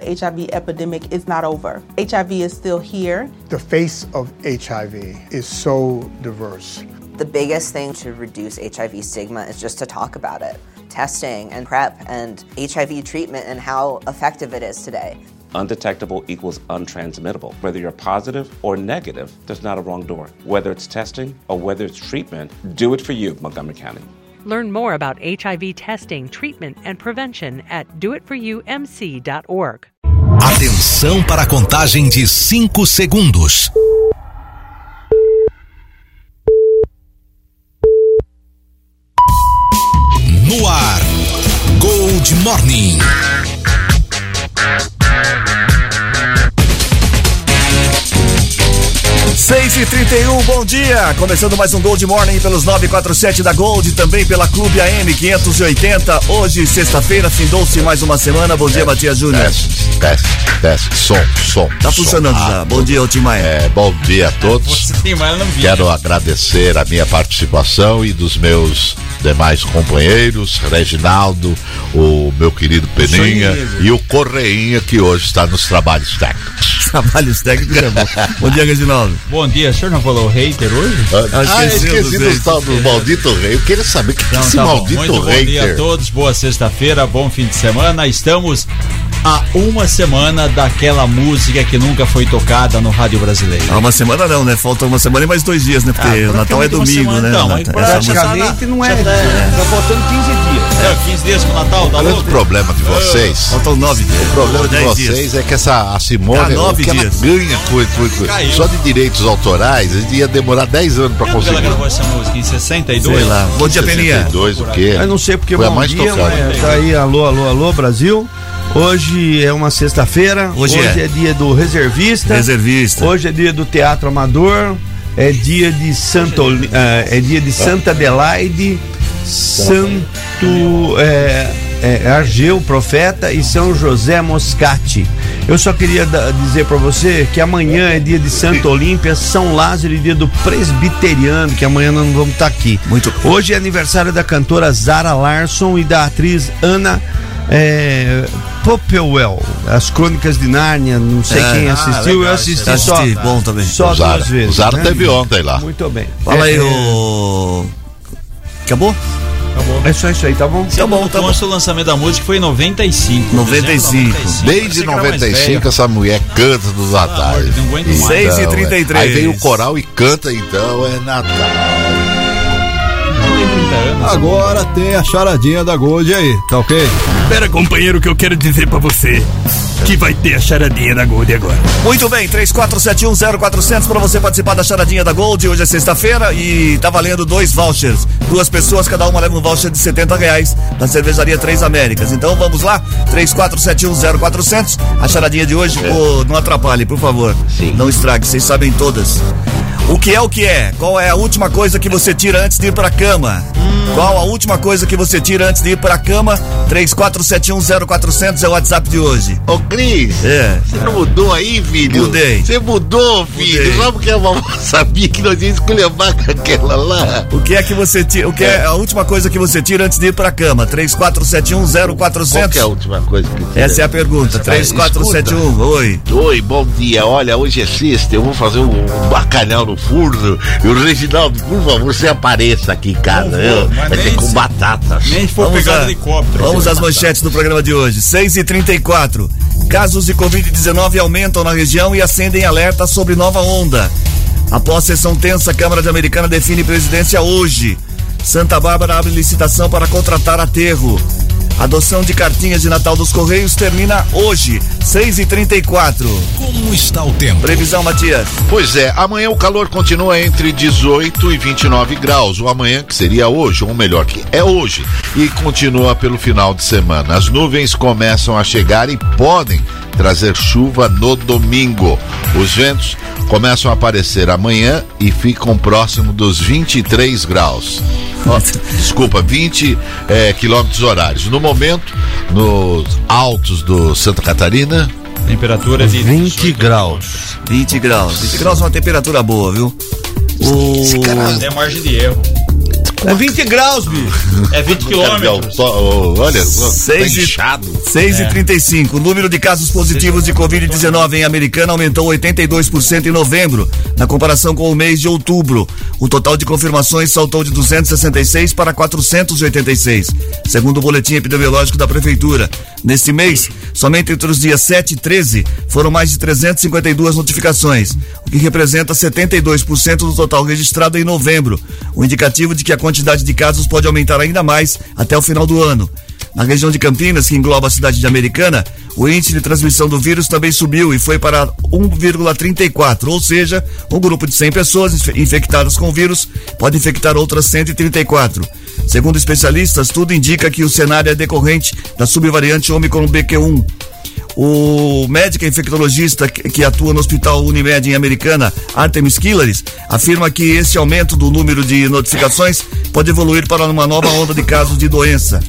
The HIV epidemic is not over. HIV is still here. The face of HIV is so diverse. The biggest thing to reduce HIV stigma is just to talk about it. Testing and PrEP and HIV treatment and how effective it is today. Undetectable equals untransmittable. Whether you're positive or negative, there's not a wrong door. Whether it's testing or whether it's treatment, do it for you, Montgomery County. Learn more about HIV testing, treatment, and prevention at doitforyoumc.org. Atenção para a contagem de 5 segundos. No ar, Gold Morning. 6 e 31 bom dia! Começando mais um Gold Morning pelos 947 da Gold, também pela Clube AM 580. Hoje, sexta-feira, findou-se mais uma semana. Bom dia, Matias Júnior. Teste, teste, teste, som, som. Tá funcionando som. já. Bom dia, Otimaia. É, bom dia a todos. Quero agradecer a minha participação e dos meus demais companheiros, Reginaldo, o meu querido Peninha e o Correinha, que hoje está nos trabalhos técnicos. Trabalhos técnicos é bom. Bom dia, Reginaldo. Bom dia, o senhor não falou hater hoje? Ah, esqueci esqueci do tal do maldito rei. Eu queria saber o que, que é Então esse tá bom. maldito Muito bom dia a hater. todos, boa sexta-feira, bom fim de semana. Estamos a uma semana daquela música que nunca foi tocada no rádio brasileiro. Há uma semana não, né? Falta uma semana e mais dois dias, né? Porque Ah, o Natal é domingo, semana, né? então, Natal- mas essa música- praticamente não é. Já tá- Tá faltando 15 dias. É, 15 dias pro Natal, tá O grande louco? problema de vocês. Faltam nove dias. O problema de vocês dias. é que essa a Simone, Ah, nove o que ela dias. ganha com- com- Caiu. só de direitos autorais, a gente ia demorar 10 anos pra Quando que ela conseguir. gravou essa música? Em 62? Sei lá. Bom dia, Peninha. 62, o quê? Eu não sei porque Foi a bom mais dia, tocada. mas tá aí, alô, alô, alô, Brasil. Hoje é uma sexta-feira. Hoje é. dia do reservista. Reservista. Hoje é dia do teatro amador. É dia de Santo, eh, é dia de Santa Adelaide, Santo é, é, Argeu, profeta e São José Moscati. Eu só queria da- dizer para você que amanhã é dia de Santa Olímpia, São Lázaro e dia do presbiteriano, que amanhã nós não vamos estar aqui. Muito Hoje é aniversário da cantora Zara Larson e da atriz Ana é, Popplewell, As Crônicas de Nárnia, não sei É. quem Ah, assistiu, legal, eu assisti assisti, só, bom também. só Zara. duas vezes. O Zara né? teve ontem lá. Muito bem. Fala aí, É, o. Acabou? É só isso aí, tá bom? Tá bom, tá bom. O lançamento da música foi em 95. 95. dezembro de Desde Parecia que era mais 95 essa mulher canta nos natais. de Deus, não aguento mais. Seis e Então, trinta e é. três. Aí vem o coral e canta, então é Natal. Agora tem a charadinha da Gold aí, tá ok? Espera, companheiro, que eu quero dizer pra você que vai ter a charadinha da Gold agora. Muito bem, 34710400 para você participar da charadinha da Gold. Hoje é sexta-feira e tá valendo dois vouchers. Duas pessoas, cada uma leva um voucher de 70 reais da cervejaria Três Américas. Então vamos lá, 34710400. A charadinha de hoje, pô, não atrapalhe, por favor. Não estrague, vocês sabem todas. O que é o que é? Qual é a última coisa que você tira antes de ir pra cama? Qual a última coisa que você tira antes de ir pra cama? 34710400 é o WhatsApp de hoje. Ô Cris, É. você não mudou aí, filho? Mudei. Você mudou, filho. Mudei. Só porque a mamãe sabia que nós íamos esculhambar com aquela lá. O que é que você tira? O que é a última coisa que você tira antes de ir pra cama? Qual 34710400. que é a última coisa que você Essa é a pergunta. 3471. Oi. Oi, bom dia. Olha, hoje é sexta, eu vou fazer um, um bacalhau no forno. E o Reginaldo, por favor, você apareça aqui em casa. Não vou, Vai nem com se- batatas. Nem for Vamos, pegar a- helicóptero. vamos às manchetes do programa de hoje. 6 e 34 Casos de Covid-19 aumentam na região e acendem alerta sobre nova onda. Após sessão tensa, a Câmara de Americana define presidência hoje. Santa Bárbara abre licitação para contratar aterro. Adoção de cartinhas de Natal dos Correios termina hoje, 6 e 34 Como está o tempo? Previsão, Matias. Pois é, amanhã o calor continua entre 18 e 29 graus. O amanhã, que seria hoje, ou melhor, que é hoje, e continua pelo final de semana. As nuvens começam a chegar e podem trazer chuva no domingo. Os ventos começam a aparecer amanhã e ficam próximo dos 23 graus. Ó, desculpa, 20 eh, quilômetros horários. No momento, nos altos do Santa Catarina, Temperatura de 20 graus. 20 graus. 20 graus é uma temperatura boa, viu? O... É margem de erro. É 20 graus, bicho. É 20 quilômetros. Olha, Seis tá e- inchado. 6 e 35. O número de casos positivos de Covid-19 em Americana aumentou 82% em novembro, na comparação com o mês de outubro. O total de confirmações saltou de 266 para 486, segundo o boletim epidemiológico da Prefeitura. Neste mês, somente entre os dias 7 e 13, foram mais de 352 notificações, o que representa 72% do total registrado em novembro, o indicativo de que a quantidade de casos pode aumentar ainda mais até o final do ano. Na região de Campinas, que engloba a cidade de Americana, o índice de transmissão do vírus também subiu e foi para 1,34, ou seja, um grupo de 100 pessoas infe- infectadas com o vírus pode infectar outras 134. Segundo especialistas, tudo indica que o cenário é decorrente da subvariante Omicron BQ1. O médico infectologista que atua no Hospital Unimed em Americana, Artemis Killaris, afirma que esse aumento do número de notificações pode evoluir para uma nova onda de casos de doença.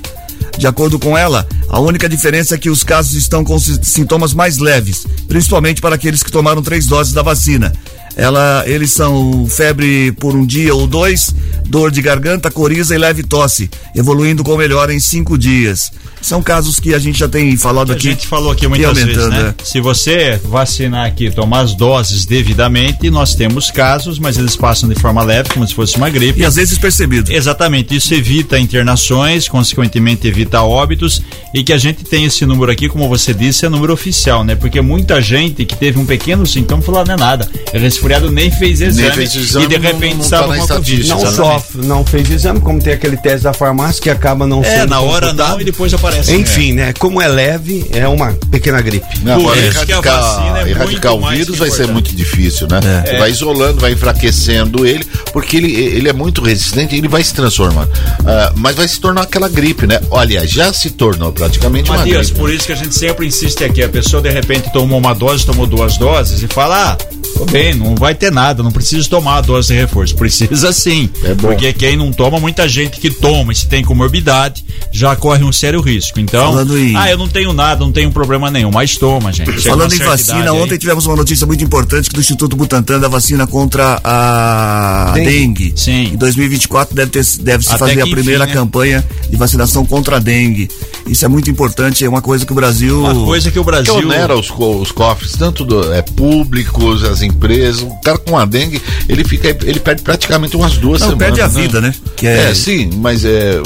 De acordo com ela, a única diferença é que os casos estão com si- sintomas mais leves, principalmente para aqueles que tomaram três doses da vacina. Ela, eles são febre por um dia ou dois, dor de garganta, coriza e leve tosse, evoluindo com melhora em cinco dias. São casos que a gente já tem falado A aqui. gente falou aqui muitas vezes, né? é. Se você vacinar aqui, tomar as doses devidamente, nós temos casos, mas eles passam de forma leve, como se fosse uma gripe. E às vezes percebido. Exatamente, isso evita internações, consequentemente evita óbitos e que a gente tem esse número aqui, como você disse, é número oficial, né? Porque muita gente que teve um pequeno sintoma falou, não é nada, é resfriado, nem fez exame, fez exame, e de repente não estava tá com a Covid. Não Exatamente. só não fez exame, como tem aquele teste da farmácia que acaba não É, sendo na hora não e depois aparece. Enfim, né? Como é leve, é uma pequena gripe. Não, agora isso que a erradicar, vacina é erradicar muito o vírus vai ser muito difícil, né? É. Vai isolando, vai enfraquecendo ele, porque ele, ele é muito resistente, ele vai se transformando. Ah, mas vai se tornar aquela gripe, né? Olha, já se tornou praticamente uma Matias, gripe. por isso que a gente sempre insiste aqui. A pessoa de repente tomou uma dose, tomou duas doses e fala: Ah, tô bem, não vai ter nada, não precisa tomar a dose de reforço. Precisa sim. É bom. Porque quem não toma, muita gente que toma, e se tem comorbidade, já corre um sério risco. Então, Falando em- ah, eu não tenho nada, não tenho problema nenhum, mas toma, gente. Chega Falando em vacina, idade aí- ontem tivemos uma notícia muito importante que do Instituto Butantan da vacina contra a Dengue. dengue. Sim. Em 2024 deve, ter, deve se Até fazer a enfim, primeira né? campanha de vacinação contra a dengue. Isso é muito importante, é uma coisa que o Brasil. Uma coisa que o que Brasil. onera os, co- os cofres, tanto do, é, públicos, as empresas. O cara com a dengue, ele fica, ele perde praticamente umas duas Não, semanas. perde a vida, né? Que é... é- sim, mas é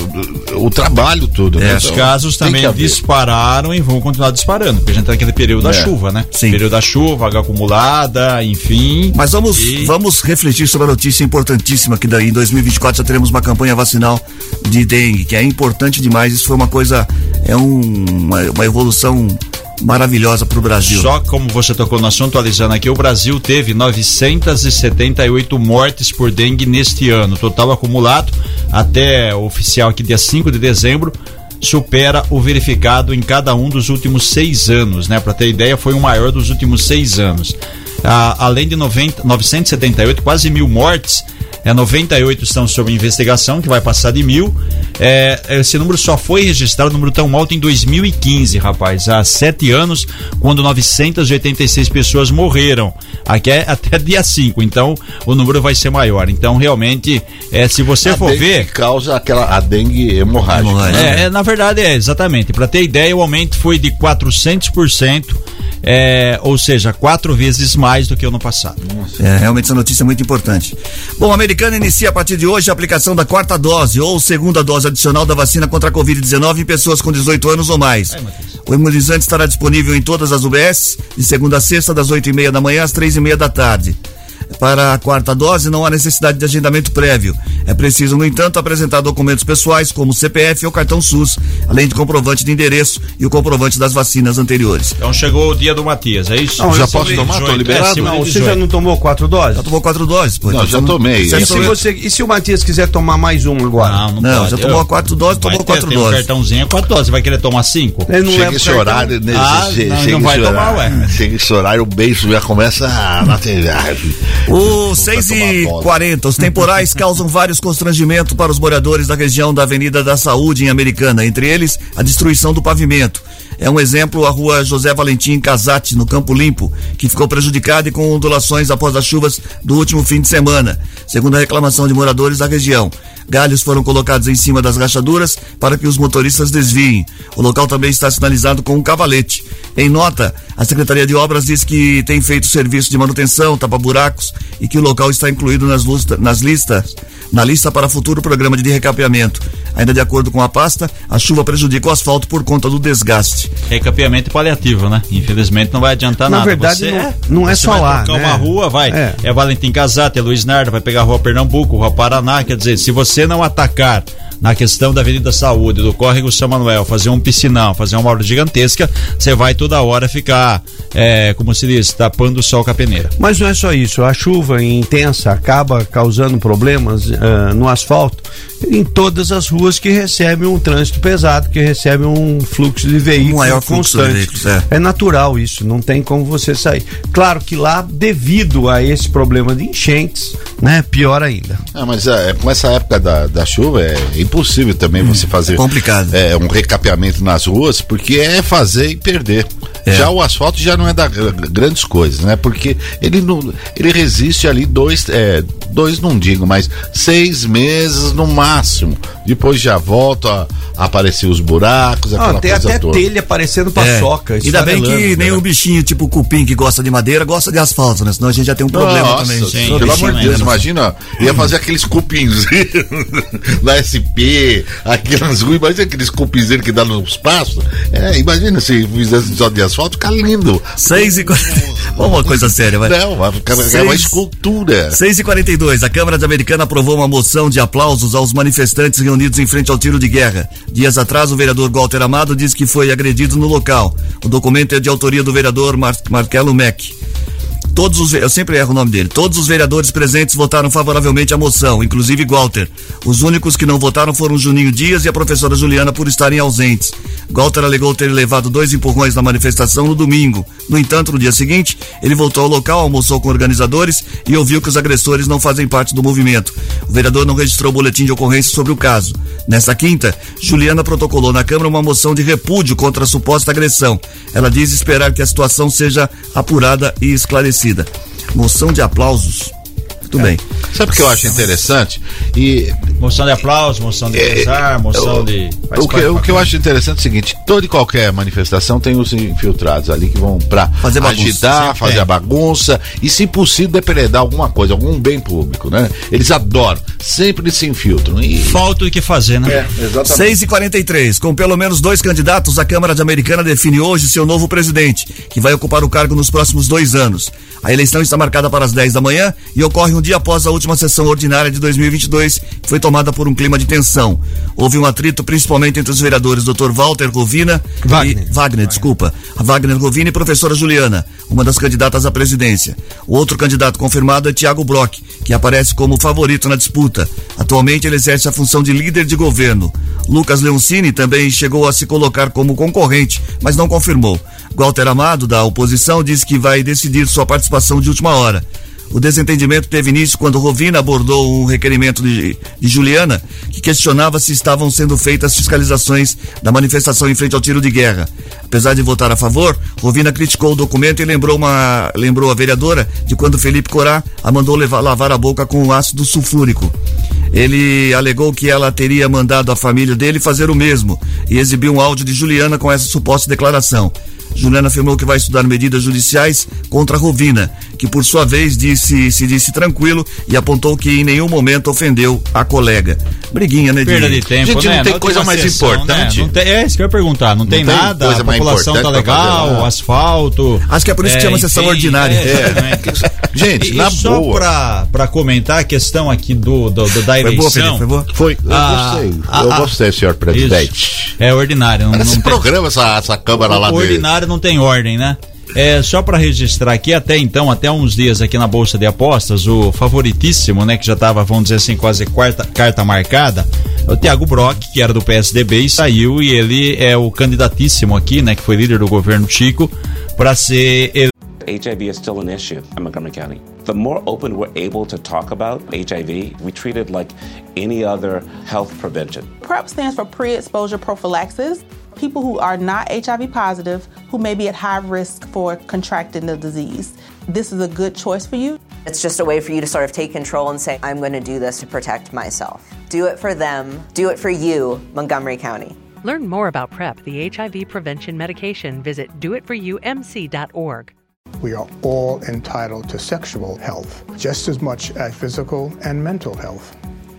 o, o trabalho todo. né? Os Então, casos que também dispararam e vão continuar disparando, porque a gente tá naquele período da É. chuva, né? Sim. Período da chuva, água acumulada, enfim. Mas vamos, E- vamos refletir sobre a notícia importantíssima que daí em 2024 já teremos uma campanha vacinal de dengue, que é importante demais. Isso foi uma coisa, é um- uma, evolução maravilhosa para o Brasil. Só como você tocou no assunto, atualizando aqui, o Brasil teve 978 mortes por dengue neste ano. Total acumulado até o oficial aqui, dia 5 de dezembro, supera o verificado em cada um dos últimos seis anos, né? Para ter ideia, foi o maior dos últimos seis anos. Ah, além de 90, 978, quase mil mortes, é, 98 estão sob investigação, que vai passar de mil. É, esse número só foi registrado, número tão alto, em 2015, rapaz. Há sete anos, quando 986 pessoas morreram. Aqui é até dia 5, então o número vai ser maior. Então, realmente, é, se você A for dengue ver. causa aquela a dengue hemorrágica. Hemorrágica. né? É, é, na verdade é, exatamente. Para ter ideia, o aumento foi de 400%, é, ou seja, quatro vezes mais do que o ano passado. É, realmente essa notícia é muito importante. Bom, a americana inicia a partir de hoje a aplicação da quarta dose ou segunda dose adicional da vacina contra a Covid-19 em pessoas com 18 anos ou mais. O imunizante estará disponível em todas as UBS, de segunda a sexta, das 8 e meia da manhã às três e meia da tarde. Para a quarta dose, não há necessidade de agendamento prévio. É preciso, no entanto, apresentar documentos pessoais, como CPF ou cartão SUS, além de comprovante de endereço e o comprovante das vacinas anteriores. Então chegou o dia do Matias, é isso? Não, Já posso tomar? 18, liberado? é, Não, você 18. já não tomou quatro doses? Já tomou quatro doses, pô? Não, Então, já você tomei. E se, você, e se o Matias quiser tomar mais uma agora? Não, não, Não, já tomou Eu- quatro doses, tomou ter- quatro tem um doses. cartãozinho é quatro doses. Você vai querer tomar cinco? Ele não Chega esse horário, né? Ah, Che- não, chega não vai esse tomar, horário, ué. Chega esse horário, o beijo já começa a TV. O Pra 6 tomar e bola. 40 os temporais causam vários constrangimentos para os moradores da região da Avenida da Saúde em Americana, entre eles a destruição do pavimento. É um exemplo a rua José Valentim Casati, no Campo Limpo, que ficou prejudicada e com ondulações após as chuvas do último fim de semana, segundo a reclamação de moradores da região. Galhos foram colocados em cima das rachaduras para que os motoristas desviem. O local também está sinalizado com um cavalete. Em nota, a Secretaria de Obras diz que tem feito serviço de manutenção, tapa-buracos e que o local está incluído nas, lusta, nas listas, na lista para futuro programa de recapeamento. Ainda de acordo com a pasta, a chuva prejudica o asfalto por conta do desgaste. Recapeamento paliativo, né? Infelizmente não vai adiantar Na nada. verdade, Você- não- não é só lá, né? uma rua, vai. É. É, Valentim Casate, é Luiz Nardo, vai pegar a rua Pernambuco, rua Paraná. Quer dizer, se você não atacar na questão da Avenida Saúde, do Córrego São Manuel, fazer um piscinão, fazer uma obra gigantesca, você vai toda hora ficar, é, como se diz, tapando o sol com a peneira. Mas não é só isso, a chuva intensa acaba causando problemas ah, no asfalto em todas as ruas que recebem um trânsito pesado, que recebem um fluxo de veículos maior fluxo de constante. veículos, é. é natural isso, não tem como você sair. Claro que lá, devido a esse problema de enchentes, né, pior ainda. Ah, mas é, com essa época da, da chuva é impossível também você fazer complicado. É, um recapeamento nas ruas, porque é fazer e perder. Já o asfalto já não é da gr- grandes coisas, né? Porque ele não, ele resiste ali dois, é, dois não digo, mas seis meses no máximo. Depois já volta a, aparecer os buracos, Ah, aquela tem coisa até toda. telha parecendo paçoca. É. Ainda bem que nenhum né? bichinho tipo cupim que gosta de madeira gosta de asfalto, né? Senão a gente já tem um problema Nossa, também. Sim, pelo amor de Deus, né? imagina, ia fazer aqueles cupinzinhos da SP, aquelas ruas, imagina aqueles cupinzinhos que dá nos passos. É, imagina se fizesse só de asfalto, fica lindo. 6 e 40... Vamos uma coisa séria, vai. Não, vai ficar é uma escultura. 6 e 42 a Câmara de Americana aprovou uma moção de aplausos aos manifestantes reunidos em frente ao tiro de guerra. Dias atrás, o vereador Walter Amado disse que foi agredido no local. O documento é de autoria do vereador Mar Marquelo Meck. Todos os, eu sempre erro o nome dele. Todos os vereadores presentes votaram favoravelmente à moção, inclusive Walter. Os únicos que não votaram foram Juninho Dias e a professora Juliana por estarem ausentes. Walter alegou ter levado dois empurrões na manifestação no domingo. No entanto, no dia seguinte, ele voltou ao local, almoçou com organizadores e ouviu que os agressores não fazem parte do movimento. O vereador não registrou boletim de ocorrência sobre o caso. Nesta quinta, Juliana protocolou na Câmara uma moção de repúdio contra a suposta agressão. Ela diz esperar que a situação seja apurada e esclarecida. Moção de aplausos. Tudo bem. Sabe o que eu acho interessante? E Moção de aplauso, moção de pesar, moção de. faz o que, o que eu acho interessante é o seguinte: toda e qualquer manifestação tem os infiltrados ali que vão pra Fazer bagunça, agitar, fazer tem. a bagunça e, se possível, depredar alguma coisa, algum bem público, né? Eles adoram, sempre se infiltram. E Falta o que fazer, né? É, exatamente. 6 e 43 Com pelo menos dois candidatos, a Câmara de Americana define hoje seu novo presidente, que vai ocupar o cargo nos próximos dois anos. A eleição está marcada para as 10 da manhã e ocorre um dia após a última sessão ordinária de 2022, que foi tomada por um clima de tensão. Houve um atrito principalmente entre os vereadores Dr. Walter Rovina Wagner. e Wagner, desculpa, Wagner Rovina e professora Juliana, uma das candidatas à presidência. O outro candidato confirmado é Tiago Brock, que aparece como favorito na disputa. Atualmente ele exerce a função de líder de governo. Lucas Leoncini também chegou a se colocar como concorrente, mas não confirmou. Walter Amado, da oposição, disse que vai decidir sua participação de última hora. O desentendimento teve início quando Rovina abordou um requerimento de, de Juliana, que questionava se estavam sendo feitas fiscalizações da manifestação em frente ao tiro de guerra. Apesar de votar a favor, Rovina criticou o documento e lembrou, uma, lembrou a vereadora de quando Felipe Corá a mandou levar, lavar a boca com ácido sulfúrico. Ele alegou que ela teria mandado a família dele fazer o mesmo e exibiu um áudio de Juliana com essa suposta declaração. Juliana afirmou que vai estudar medidas judiciais contra Rovina, que por sua vez disse, se disse tranquilo e apontou que em nenhum momento ofendeu a colega. Briguinha, né, Perda de tempo, Gente, né? não tem Na coisa mais sessão, importante? né? Não tem- é isso que eu ia perguntar. Não, tem, tem nada, coisa a população tá legal, lá. asfalto. Acho que é por isso que chama sessão ordinária. É, exatamente. Gente, e, na e só boa. Pra, pra comentar a questão aqui do, do, do- da Foi boa, eleição. Felipe, foi boa? Foi, eu Ah, gostei. ah, eu ah. gostei, senhor presidente. Isso. É ordinário. Não, Esse não tem, programa, essa, essa câmara lá o dele. ordinário não tem ordem, né? É, só para registrar aqui, até então, até uns dias aqui na Bolsa de Apostas, o favoritíssimo, né, que já estava, vamos dizer assim, quase quarta, carta marcada, é o Thiago Brock, que era do PSDB e saiu, e ele é o candidatíssimo aqui, né, que foi líder do governo Chico, para ser ele- HIV is still an issue in Montgomery County. The more open we're able to talk about HIV, we treat it like any other health prevention. PrEP stands for pre exposure prophylaxis. People who are not HIV positive who may be at high risk for contracting the disease. This is a good choice for you. It's just a way for you to sort of take control and say, I'm going to do this to protect myself. Do it for them, do it for you, Montgomery County. Learn more about PrEP, the HIV prevention medication. Visit doitforyoumc.org. We are all entitled to sexual health, just as much as physical and mental health.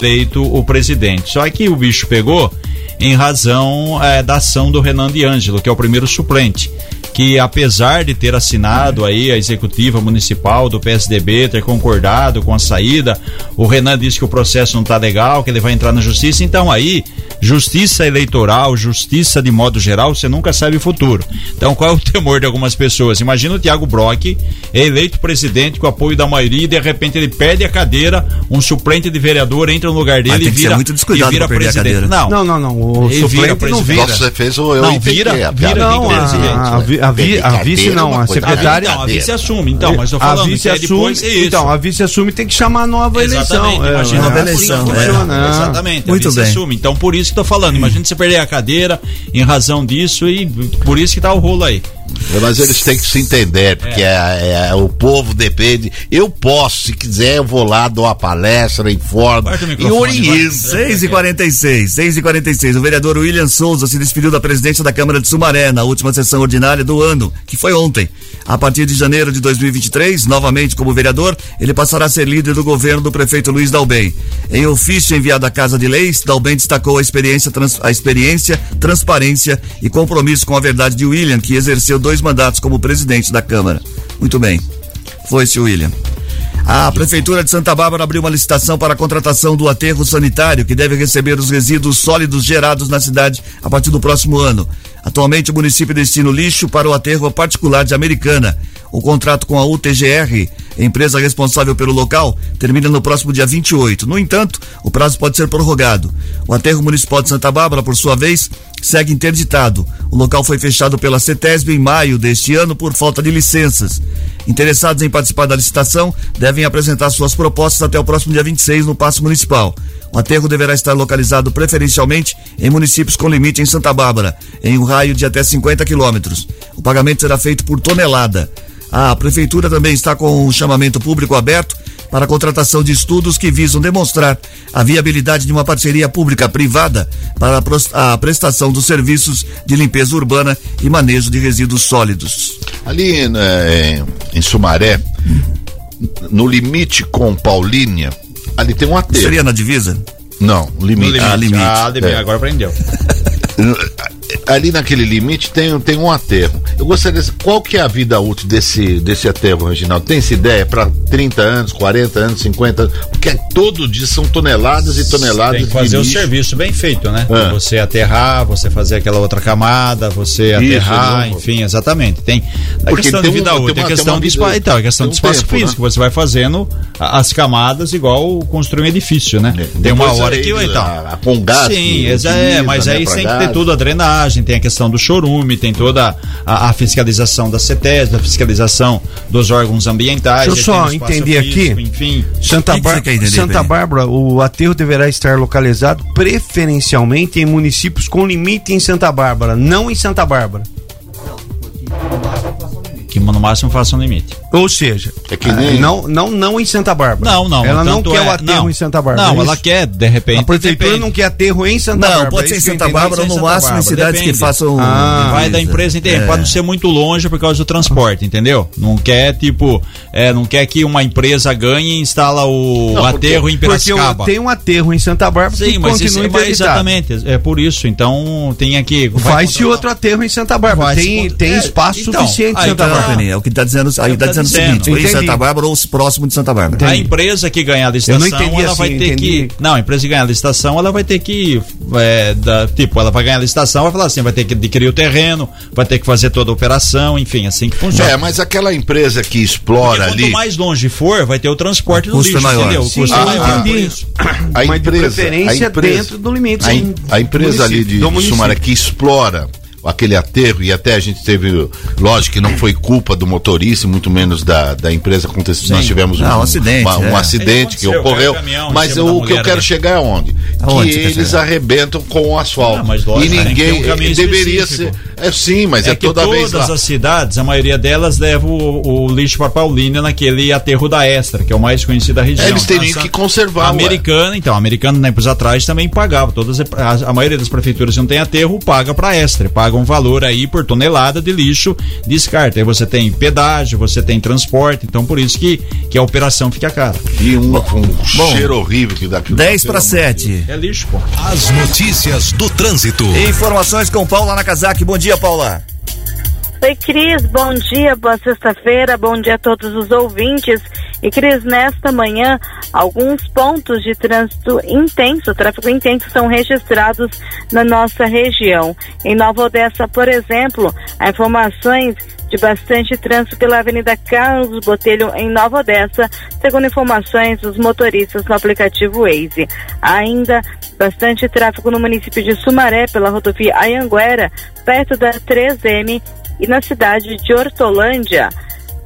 eleito o presidente. Só que o bicho pegou em razão é, da ação do Renan de Ângelo, que é o primeiro suplente. Que apesar de ter assinado aí a executiva municipal do PSDB, ter concordado com a saída, o Renan disse que o processo não está legal, que ele vai entrar na justiça. Então aí, justiça eleitoral, justiça de modo geral, você nunca sabe o futuro. Então qual é o temor de algumas pessoas? Imagina o Tiago Brock, eleito presidente com apoio da maioria e de repente ele perde a cadeira, um suplente de vereador entra no lugar dele e vira, muito descuidado e vira a presidente. cadeira. Não, Não, não, não. O Ele suplente vira não vira. Nossa, você fez o eu Não, entendi vira- a vira piada. Não, a, a, a, vi- a vice não, a secretária. Então, a vice assume, então, mas eu tô a falando vice que aí assume, é isso. então, a vice assume tem que chamar a nova Exatamente, eleição. imagina é, nova é assim eleição, é. funciona. Exatamente, Muito a vice bem. assume. Então, por isso que eu tô falando. Imagina você perder a cadeira em razão disso e por isso que tá o rolo aí. Mas eles têm que se entender, porque é- é- o povo depende. Eu posso, se quiser, eu vou lá, dou a palestra, informo e oriento. 6 e 46 6 e 46 O vereador William Souza se despediu da presidência da Câmara de Sumaré na última sessão ordinária do ano, que foi ontem. A partir de janeiro de 2023, novamente como vereador, ele passará a ser líder do governo do prefeito Luiz Dalben. Em ofício enviado à Casa de Leis, Dalben destacou a experiência, trans- a experiência, transparência e compromisso com a verdade de William, que exerceu dois mandatos como presidente da Câmara. Muito bem. Foi-se William. A Prefeitura de Santa Bárbara abriu uma licitação para a contratação do aterro sanitário, que deve receber os resíduos sólidos gerados na cidade a partir do próximo ano. Atualmente, o município destina o lixo para o aterro particular de Americana. O contrato com a UTGR, empresa responsável pelo local, termina no próximo dia 28. No entanto, o prazo pode ser prorrogado. O aterro municipal de Santa Bárbara, por sua vez, segue interditado. O local foi fechado pela CETESB em maio deste ano por falta de licenças. Interessados em participar da licitação devem apresentar suas propostas até o próximo dia 26 no Paço Municipal. O aterro deverá estar localizado preferencialmente em municípios com limite em Santa Bárbara, em um raio de até 50 quilômetros. O pagamento será feito por tonelada. A Prefeitura também está com um chamamento público aberto para a contratação de estudos que visam demonstrar a viabilidade de uma parceria pública-privada para a prestação dos serviços de limpeza urbana e manejo de resíduos sólidos. Ali né, em Sumaré, no limite com Paulínia, ali tem um aterro. Seria na divisa? Não, limite. Ah, limite. Ah, limite. É. agora aprendeu. Ali naquele limite tem, tem um aterro. Eu gostaria de qual que é a vida útil desse, desse aterro, Reginaldo? Tem essa ideia? Para 30 anos, 40 anos, 50 anos? Porque todo dia são toneladas e toneladas Tem que fazer o serviço bem feito, né? É. Você aterrar, você fazer aquela outra camada, você aterrar, não- enfim, exatamente. Tem a Porque questão tem de vida um- útil, tem tem uma- a tem questão uma de espaço, então, a questão tem de espaço tempo, né? físico. Você vai fazendo as camadas igual construir um edifício, né? Tem uma Depois hora aí, que então. a- a com gás Sim, que é, utiliza, mas né, aí tem que ter tudo a drenagem, tem a questão do chorume, tem toda a, a fiscalização da CETES, a fiscalização dos órgãos ambientais. Deixa eu só entender físico, aqui. Enfim. Santa, que Bar- Santa? Bárbara, o aterro deverá estar localizado preferencialmente em municípios com limite em Santa Bárbara, não em Santa Bárbara. Que no máximo faça um limite. Ou seja, É que nem- não, não, não em Santa Bárbara. Não, não. Ela não quer é- o aterro não. em Santa Bárbara. Não, é ela isso? quer, de repente. A prefeitura depende. não quer aterro em Santa Não, Bárbara. pode é ser em isso que Santa. Bárbara ou no máximo em cidades que depende. façam. Ah, Vai da empresa inteira, É. pode não ser muito longe por causa do transporte, entendeu? Não quer, tipo, é, não quer que uma empresa ganhe e instala o Não, porque- aterro em Porque Piracicaba. eu- tem um aterro em Santa Bárbara Sim, que mas, isso, continua é- mas interditado. exatamente, é por isso. Então tem aqui. Faz-se outro aterro em Santa Bárbara. Tem, tem é, espaço então, suficiente em Santa tá, Bárbara. É o que tá dizendo, aí É o dizendo o seguinte, em Entendi. Santa Bárbara ou próximo de Santa Bárbara. A empresa que ganhar a licitação, entendi ela vai assim, ter entendi. que. Não, a empresa que ganhar a licitação, ela vai ter que. é, da- tipo, ela vai ganhar a licitação, vai falar assim, vai ter que adquirir o terreno, vai ter que fazer toda a operação, enfim, assim que funciona. É, mas aquela empresa que explora Porque ali. quanto mais longe for, vai ter o transporte do custo lixo, maior. entendeu? O Sim, custo eu é maior, entendi. A Mas de empresa, preferência a empresa, dentro do limite, A, a empresa Do ali de, do de município. Sumaré que explora aquele aterro e até a gente teve, lógico que não foi culpa do motorista, muito menos da, da empresa aconteceu. Nós tivemos Não, um acidente, uma- um é. acidente que ocorreu. caminhão Mas o que eu quero ali. chegar é onde? Aonde que eles arrebentam com o asfalto. Ah, mas lógico, e que ninguém um deveria ser. É sim, mas é, É que toda vez todas as cidades, a maioria delas leva o, o lixo para Paulínia naquele aterro da Extra, que é o mais conhecido da região. É, eles teriam Então, que conservar, ué. americana, então, a americana tempos atrás também pagava. Todas, a, a maioria das prefeituras que não tem aterro paga para Extra, paga um valor aí por tonelada de lixo descarta. Aí você tem pedágio, você tem transporte, então por isso que, que a operação fica cara. E um, um cheiro horrível que dá aquilo. 10 para 7. É lixo, pô. As notícias do trânsito. Informações com Paula Nakazaki. Bom dia, Paula. Oi, Cris, bom dia, boa sexta-feira, bom dia a todos os ouvintes. E, Cris, nesta manhã, alguns pontos de trânsito intenso, tráfego intenso, são registrados na nossa região. Em Nova Odessa, por exemplo, há informações de bastante trânsito pela Avenida Carlos Botelho, em Nova Odessa, segundo informações dos motoristas no aplicativo Waze. Ainda bastante tráfego no município de Sumaré, pela rodovia Ayanguera, perto da 3M, e na cidade de Hortolândia,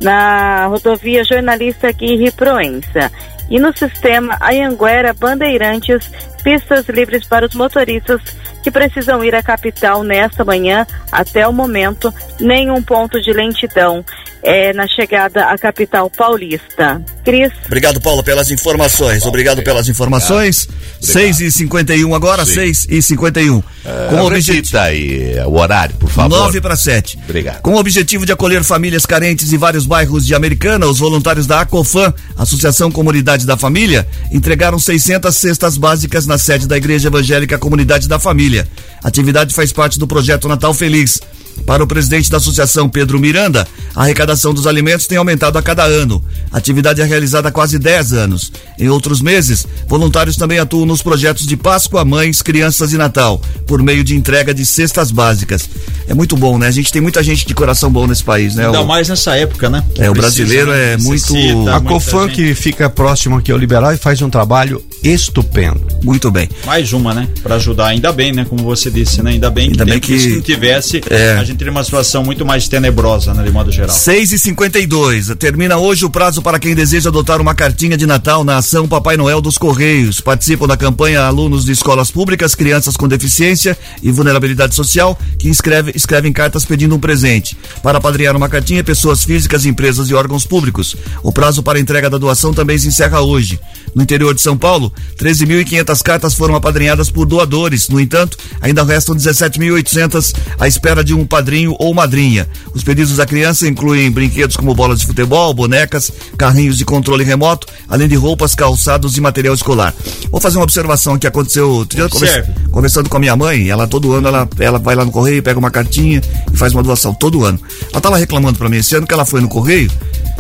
na rodovia Jornalista Aguirre Proença. E no sistema Ayanguera Bandeirantes, pistas livres para os motoristas que precisam ir à capital nesta manhã. Até o momento, nenhum ponto de lentidão é, na chegada à capital paulista. Cris. Obrigado, Paula, pelas informações. Obrigado pelas informações. 6 e 51 agora, 6 e 51. Com o objetivo aí o horário, por favor. 9 para 7. Obrigado. Com o objetivo de acolher famílias carentes em vários bairros de Americana, os voluntários da Acofam, Associação Comunidade da Família, entregaram 600 cestas básicas na sede da Igreja Evangélica Comunidade da Família. A atividade faz parte do projeto Natal Feliz. Para o presidente da associação, Pedro Miranda, a arrecadação dos alimentos tem aumentado a cada ano. A atividade é realizada há quase 10 anos. Em outros meses, voluntários também atuam nos projetos de Páscoa, Mães, Crianças e Natal, por meio de entrega de cestas básicas. É muito bom, né? A gente tem muita gente de coração bom nesse país, né? Ainda O- mais nessa época, né? É, o brasileiro né? é muito- A Cofan gente. que fica próximo aqui ao Liberal e faz um trabalho estupendo. Muito bem. Mais uma, né? Pra ajudar, ainda bem, né? Como você disse, né? Ainda bem Ainda que, bem que- se não tivesse, É. a gente teria uma situação muito mais tenebrosa, né? De modo geral. 6 e 52 Termina hoje o prazo para quem deseja adotar uma cartinha de Natal na ação Papai Noel dos Correios. Participam da campanha alunos de escolas públicas, crianças com deficiência e vulnerabilidade social que inscreve, escrevem cartas pedindo um presente. Para padrinhar uma cartinha, pessoas físicas, empresas e órgãos públicos. O prazo para entrega da doação também se encerra hoje. No interior de São Paulo, 13.500 cartas foram apadrinhadas por doadores. No entanto, ainda restam 17.800 à espera de um padrinho ou madrinha. Os pedidos da criança incluem brinquedos como bolas de futebol, bonecas, carrinhos de controle remoto, além de roupas, calçados e material escolar. Vou fazer uma observação que aconteceu outro dia, Observe. conversa- conversando com a minha mãe, ela todo ano ela, ela vai lá no correio, pega uma cartinha e faz uma doação todo ano. Ela tava reclamando para mim esse ano que ela foi no correio,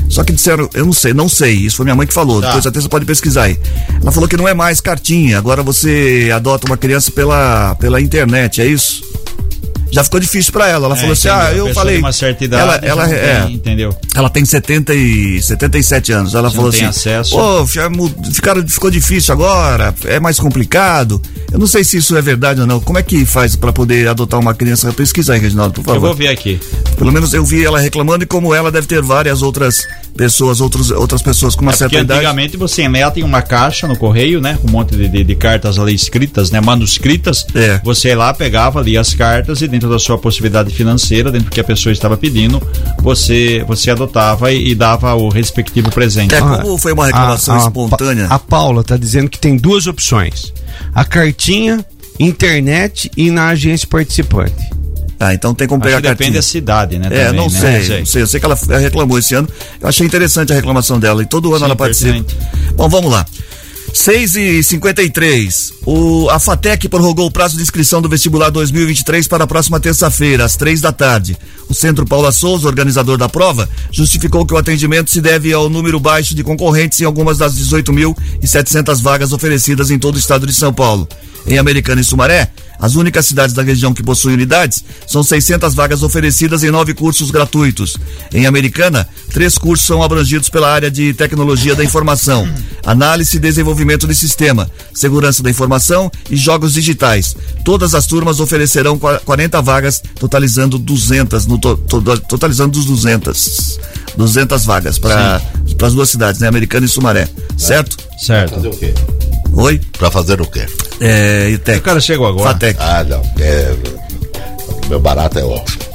só que disseram, eu não sei, não sei, isso foi minha mãe que falou, Tá. depois até você pode pesquisar aí. Ela falou que não é mais cartinha, agora você adota uma criança pela, pela internet, é isso? Já ficou difícil para ela. Ela É, falou assim: entendeu? ah, eu falei. uma certa idade ela, ela, é, tem, entendeu? ela tem 70 e 77 anos. Ela Já falou não tem assim: acesso. Pô, já ficaram, ficou difícil agora, é mais complicado. Eu não sei se isso é verdade ou não. Como é que faz para poder adotar uma criança? Pesquisa aí, Reginaldo, por Eu favor. vou ver aqui. Pelo menos eu vi ela reclamando e como ela deve ter várias outras pessoas, outros, outras pessoas com uma É certa idade. antigamente você enleta em uma caixa no correio, né? Com um monte de, de- de cartas ali escritas, né? Manuscritas. É. Você ia lá, pegava ali as cartas e dentro da sua possibilidade financeira, dentro do que a pessoa estava pedindo, você, você adotava e, e dava o respectivo presente. É, como foi uma reclamação espontânea. A Paula está dizendo que tem duas opções: a cartinha, internet e na agência participante. Ah, então tem como Acho pegar que a depende da cidade, né? É, também, não, né? sei, não sei. Eu sei que ela reclamou esse ano. Eu achei interessante a reclamação dela e todo ano Sim, ela participa. pertinente. Bom, vamos lá. 6 e 53 o, A FATEC prorrogou o prazo de inscrição do vestibular 2023 para a próxima terça-feira, às três da tarde. O Centro Paula Souza, organizador da prova, justificou que o atendimento se deve ao número baixo de concorrentes em algumas das 18.700 vagas oferecidas em todo o estado de São Paulo. Em Americana e Sumaré, as únicas cidades da região que possuem unidades são 600 vagas oferecidas em nove cursos gratuitos. Em Americana, três cursos são abrangidos pela área de tecnologia da informação, análise e desenvolvimento de sistema, segurança da informação e jogos digitais. Todas as turmas oferecerão 40 vagas, totalizando 200, no to, to, totalizando dos 200. 200 vagas para as duas cidades, né? Americana e Sumaré. Certo? Certo. Fazer o quê? Oi? Pra fazer o quê? É, ITEC. O cara chegou agora. FATEC. Ah, não. É, meu barato é ótimo.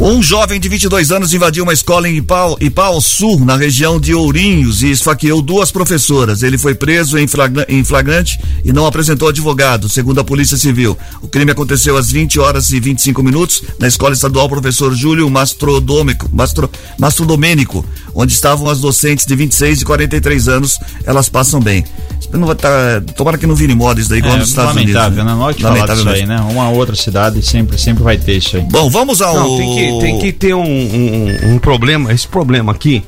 Um jovem de 22 anos invadiu uma escola em Ipau, Ipau Sul, na região de Ourinhos, e esfaqueou duas professoras. Ele foi preso em, flagra em flagrante e não apresentou advogado, segundo a Polícia Civil. O crime aconteceu às 20 horas e 25 minutos na Escola Estadual Professor Júlio Mastrodômico, Mastro, Mastrodomênico, onde estavam as docentes de 26 e 43 anos. Elas passam bem. Não vai tá, tomara que não vire moda isso daí, igual É, nos Estados Unidos. lamentável, né? Não é falar disso Lamentavelmente. aí, né? Uma outra cidade sempre, sempre vai ter isso aí. Bom, vamos ao. Não, tem que, tem que ter um, um, um problema, esse problema aqui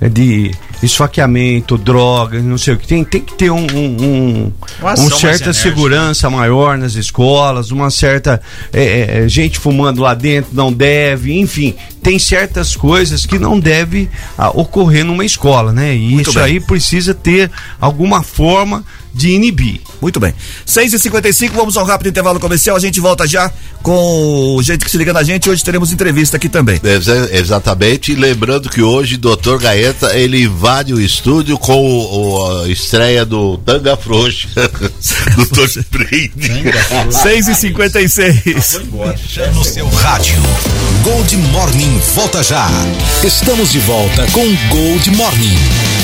é de esfaqueamento, drogas, não sei o que. Tem, tem que ter um, um, um- um certa segurança maior nas escolas, uma certa é, é, gente fumando lá dentro não deve, enfim, tem certas coisas que não deve ah, ocorrer numa escola, né? E Muito isso bem. aí precisa ter alguma forma de inibir. Muito bem. 6h55, vamos ao rápido intervalo comercial. A gente volta já com o jeito que se liga na gente. Hoje teremos entrevista aqui também. Exa- exatamente. E lembrando que hoje Dr. Gaeta ele invade o estúdio com o, o- a estreia do Tanga Frouxa. Doutor Brinde. 6h56. No seu rádio. Gold Morning volta já. Estamos de volta com Gold Morning.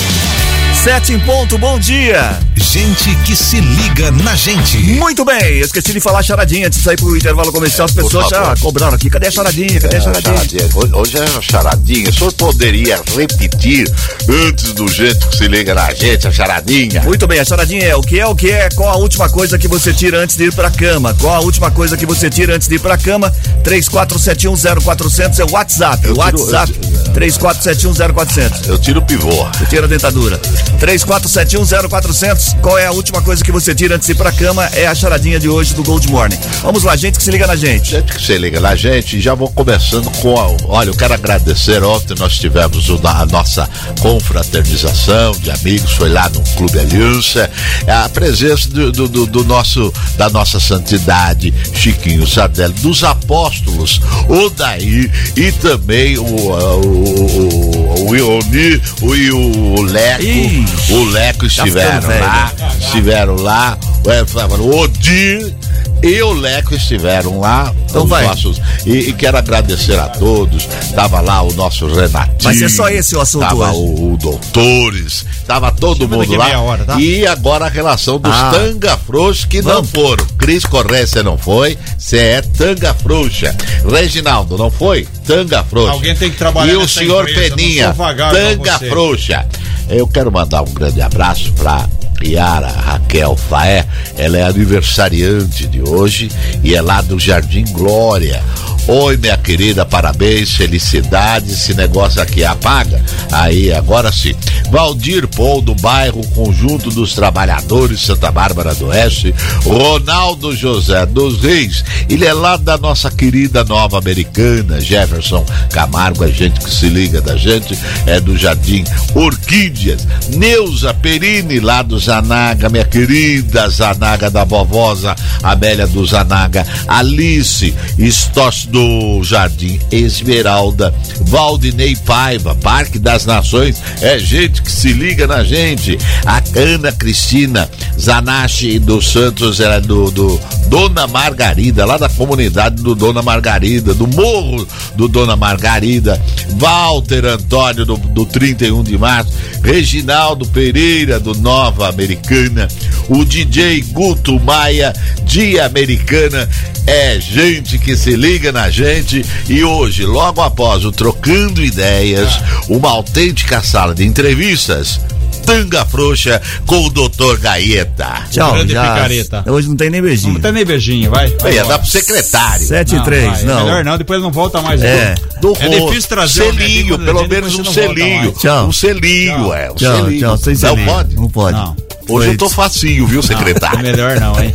Sete em ponto, bom dia. Gente que se liga na gente. Muito bem, esqueci de falar charadinha antes de sair pro intervalo comercial. As Por pessoas já cobraram aqui. Cadê a charadinha? Cadê a É, charadinha? charadinha. Hoje- é uma charadinha. O senhor poderia repetir antes do jeito que se liga na gente, a charadinha? Muito bem, a charadinha é o que é o que é, qual a última coisa que você tira antes de ir pra cama? Qual a última coisa que você tira antes de ir pra cama? 34710400 é o WhatsApp. Eu tiro- WhatsApp 34710400. Eu tiro o pivô. Você tira a dentadura. 34710400. Qual é a última coisa que você tira antes de ir pra cama? É a charadinha de hoje do Gold Morning. Vamos lá, gente que se liga na gente. Gente que se liga na gente, já vou começando com. A, olha, eu quero agradecer. Ontem nós tivemos o- a nossa confraternização de amigos, foi lá no Clube Aliança. A presença do, do- do- do nosso, da nossa santidade, Chiquinho Sardelli, dos apóstolos, Odaí e também o, o, o, o Ioni o, e o Leco. Ih, o Leco tá estiveram ficando velho, lá. Estiveram lá. É, falaram, O Odir e o Leco estiveram lá. Então os vai. nossos- e, e quero agradecer a todos. Tava lá o nosso Renatinho. Vai ser só esse o assunto Tava hoje. o, o Doutores. Tava todo Chama mundo lá. hora, tá? E agora a relação dos Ah. tanga frouxos que não Vamos. foram. Cris você não foi. Você é tanga frouxa. Reginaldo, não foi? Tanga frouxa. Alguém tem que trabalhar E o senhor empresa, não Peninha, tanga frouxa. Eu quero mandar um grande abraço pra Yara Raquel Faé, ela é aniversariante de hoje e é lá do Jardim Glória. Oi, minha querida, parabéns, felicidades. Esse negócio aqui apaga. Aí, agora sim. Valdir Paul, do bairro Conjunto dos Trabalhadores, Santa Bárbara do Oeste. Ronaldo José dos Reis, ele é lá da nossa querida Nova Americana. Jefferson Camargo, a gente que se liga da gente, é do Jardim Orquídeas. Neuza Perini, lá do Zanaga, minha querida Zanaga da vovosa Amélia do Zanaga. Alice Stos do Jardim Esmeralda. Valdinei Paiva, Parque das Nações. É gente que se liga na gente. A Ana Cristina Zanache dos Santos, ela é do, do Dona Margarida, lá da comunidade do Dona Margarida, do Morro do Dona Margarida. Walter Antônio do, do 31 de março. Reginaldo Pereira do Nova Americana. O DJ Guto Maia de Americana. É gente que se liga na gente e hoje, logo após o Trocando Ideias, uma autêntica sala de entrevistas. Tanga Frouxa com o Dr. Gaeta. Tchau, Grande já. picareta. Hoje não tem nem beijinho. Não tem nem beijinho, vai. vai Ia dar pro secretário. 7 e Não, 3, vai, é não. Melhor não, depois não volta mais. É. Do É rosto. difícil trazer um selinho, médico, pelo menos um não selinho. Tchau. Um selinho, Tchau. é. Um Tchau, selinho. tchau, sem Não selinho. pode? Não pode. Não. Hoje eu tô Foi- facinho, viu, secretário? Melhor não, hein?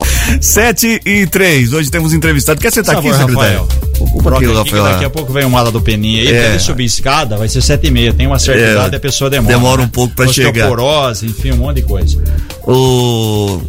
7 e 3. Hoje temos entrevistado. Quer sentar Por aqui, favor, secretário? Rafael. Ocupa aqui, Rafael. Daqui a pouco vem o mala do Peninha aí. É. Pra ele subir escada, vai ser sete e meia. Tem uma certa É. idade, a pessoa demora. Demora um né? pouco pra chegar. Osteoporose, enfim, um monte de coisa. O...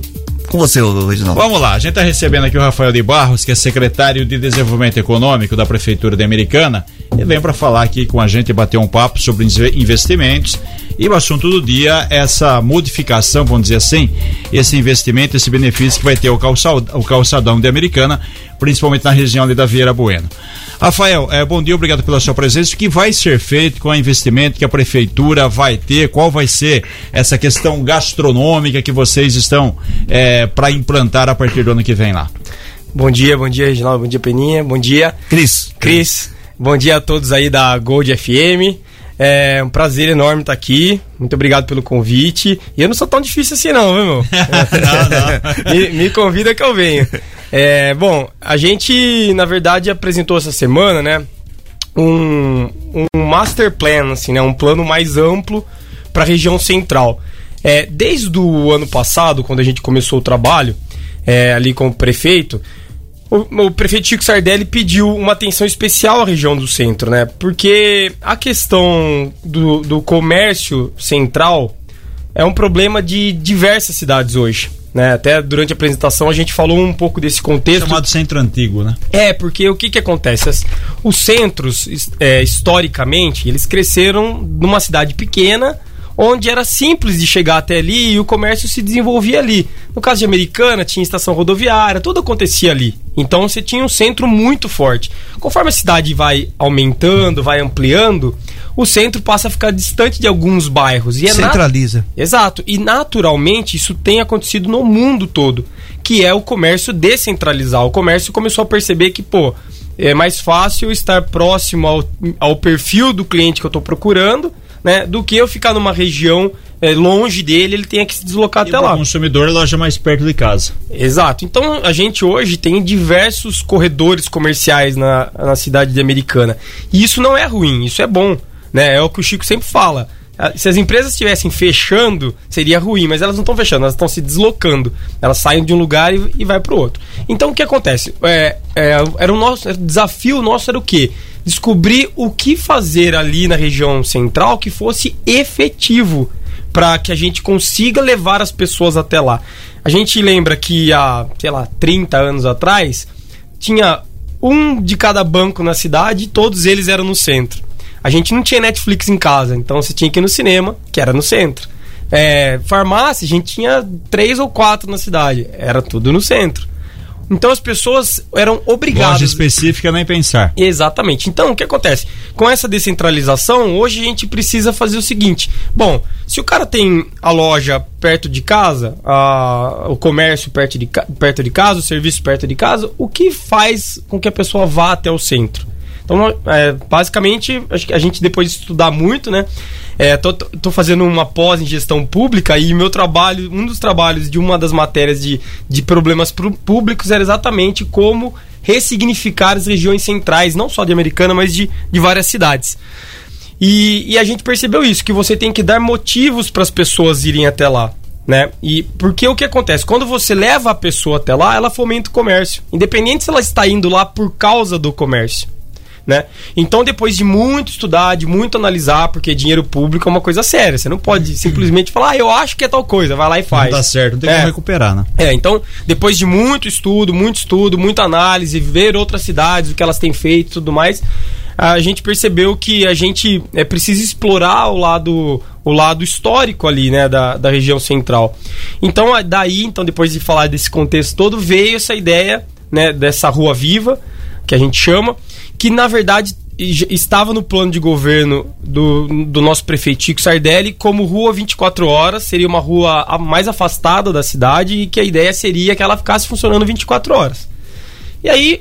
Com você, Reginaldo. Vamos lá, a gente está recebendo aqui o Rafael de Barros, que é secretário de Desenvolvimento Econômico da Prefeitura de Americana, e vem para falar aqui com a gente bater um papo sobre inve- investimentos. E o assunto do dia é essa modificação, vamos dizer assim, esse investimento, esse benefício que vai ter o, calçadão de Americana, principalmente na região ali da Vieira Bueno. Rafael, eh, bom dia, obrigado pela sua presença. O que vai ser feito com o investimento que a prefeitura vai ter? Qual vai ser essa questão gastronômica que vocês estão para implantar a partir do ano que vem lá? Bom dia, bom dia, Reginaldo, bom dia, Peninha, bom dia. Cris. Cris, bom dia a todos aí da Gold FM. É um prazer enorme estar aqui. Muito obrigado pelo convite. E eu não sou tão difícil assim, não, viu, meu? me, me convida que eu venho. É, bom, a gente, na verdade, apresentou essa semana, né? Um, um master plan, assim, né? Um plano mais amplo para a região central. É, desde o ano passado, quando a gente começou o trabalho, é, ali com o prefeito, o, o prefeito Chico Sardelli pediu uma atenção especial à região do centro, né? Porque a questão do, do comércio central é um problema de diversas cidades hoje. Né? Até durante a apresentação a gente falou um pouco desse contexto. Chamado centro antigo, né? É, porque o que, que acontece? As- os centros, é, historicamente, eles cresceram numa cidade pequena, onde era simples de chegar até ali e o comércio se desenvolvia ali. No caso de Americana, tinha estação rodoviária, tudo acontecia ali. Então você tinha um centro muito forte. Conforme a cidade vai aumentando, vai ampliando, o centro passa a ficar distante de alguns bairros. E é Centraliza. Exato. E naturalmente isso tem acontecido no mundo todo, que é o comércio descentralizar. O comércio começou a perceber que, pô, é mais fácil estar próximo ao, ao perfil do cliente que eu estou procurando, né, do que eu ficar numa região é, longe dele, ele tenha que se deslocar até O lá. consumidor loja mais perto de casa. Exato. Então a gente hoje tem diversos corredores comerciais na, na cidade de Americana. E isso não é ruim, isso é bom. Né? É o que o Chico sempre fala. Ah, Se as empresas estivessem fechando, seria ruim, mas elas não estão fechando, elas estão se deslocando. Elas saem de um lugar e, e vai para o outro. Então o que acontece? É, é, era o nosso era o desafio nosso era o quê? Descobrir o que fazer ali na região central que fosse efetivo para que a gente consiga levar as pessoas até lá. A gente lembra que há, sei lá, 30 anos atrás, tinha um de cada banco na cidade e todos eles eram no centro. A gente não tinha Netflix em casa, então você tinha que ir no cinema, que era no centro. É, farmácia, a gente tinha três ou quatro na cidade, era tudo no centro. Então as pessoas eram obrigadas. Loja específica nem pensar. Exatamente. Então, o que acontece? Com essa descentralização, hoje a gente precisa fazer o seguinte: bom, se o cara tem a loja perto de casa, a- o comércio perto de, perto de casa, o serviço perto de casa, o que faz com que a pessoa vá até o centro? Então, é, basicamente, acho que a gente depois de estudar muito, né? É, tô, tô- fazendo uma pós em gestão pública e meu trabalho, um dos trabalhos de uma das matérias de, de problemas públicos era exatamente como ressignificar as regiões centrais, não só de Americana, mas de, de várias cidades. E, e a gente percebeu isso, que você tem que dar motivos para as pessoas irem até lá. Né? E porque o que acontece? Quando você leva a pessoa até lá, ela fomenta o comércio. Independente se ela está indo lá por causa do comércio. Né? Então, depois de muito estudar, de muito analisar, porque dinheiro público é uma coisa séria. Você não pode simplesmente falar, ah, eu acho que é tal coisa, vai lá e faz. Não dá certo, não tem É. como recuperar, né? É, então, depois de muito estudo, muito estudo, muita análise, ver outras cidades, o que elas têm feito e tudo mais, a gente percebeu que a gente é, precisa explorar o lado, o lado histórico ali, né, da, da região central. Então, daí, então, depois de falar desse contexto todo, veio essa ideia, né, dessa rua viva, que a gente chama, que na verdade estava no plano de governo do, do nosso prefeito Chico Sardelli como rua 24 horas, seria uma rua mais afastada da cidade e que a ideia seria que ela ficasse funcionando 24 horas. E aí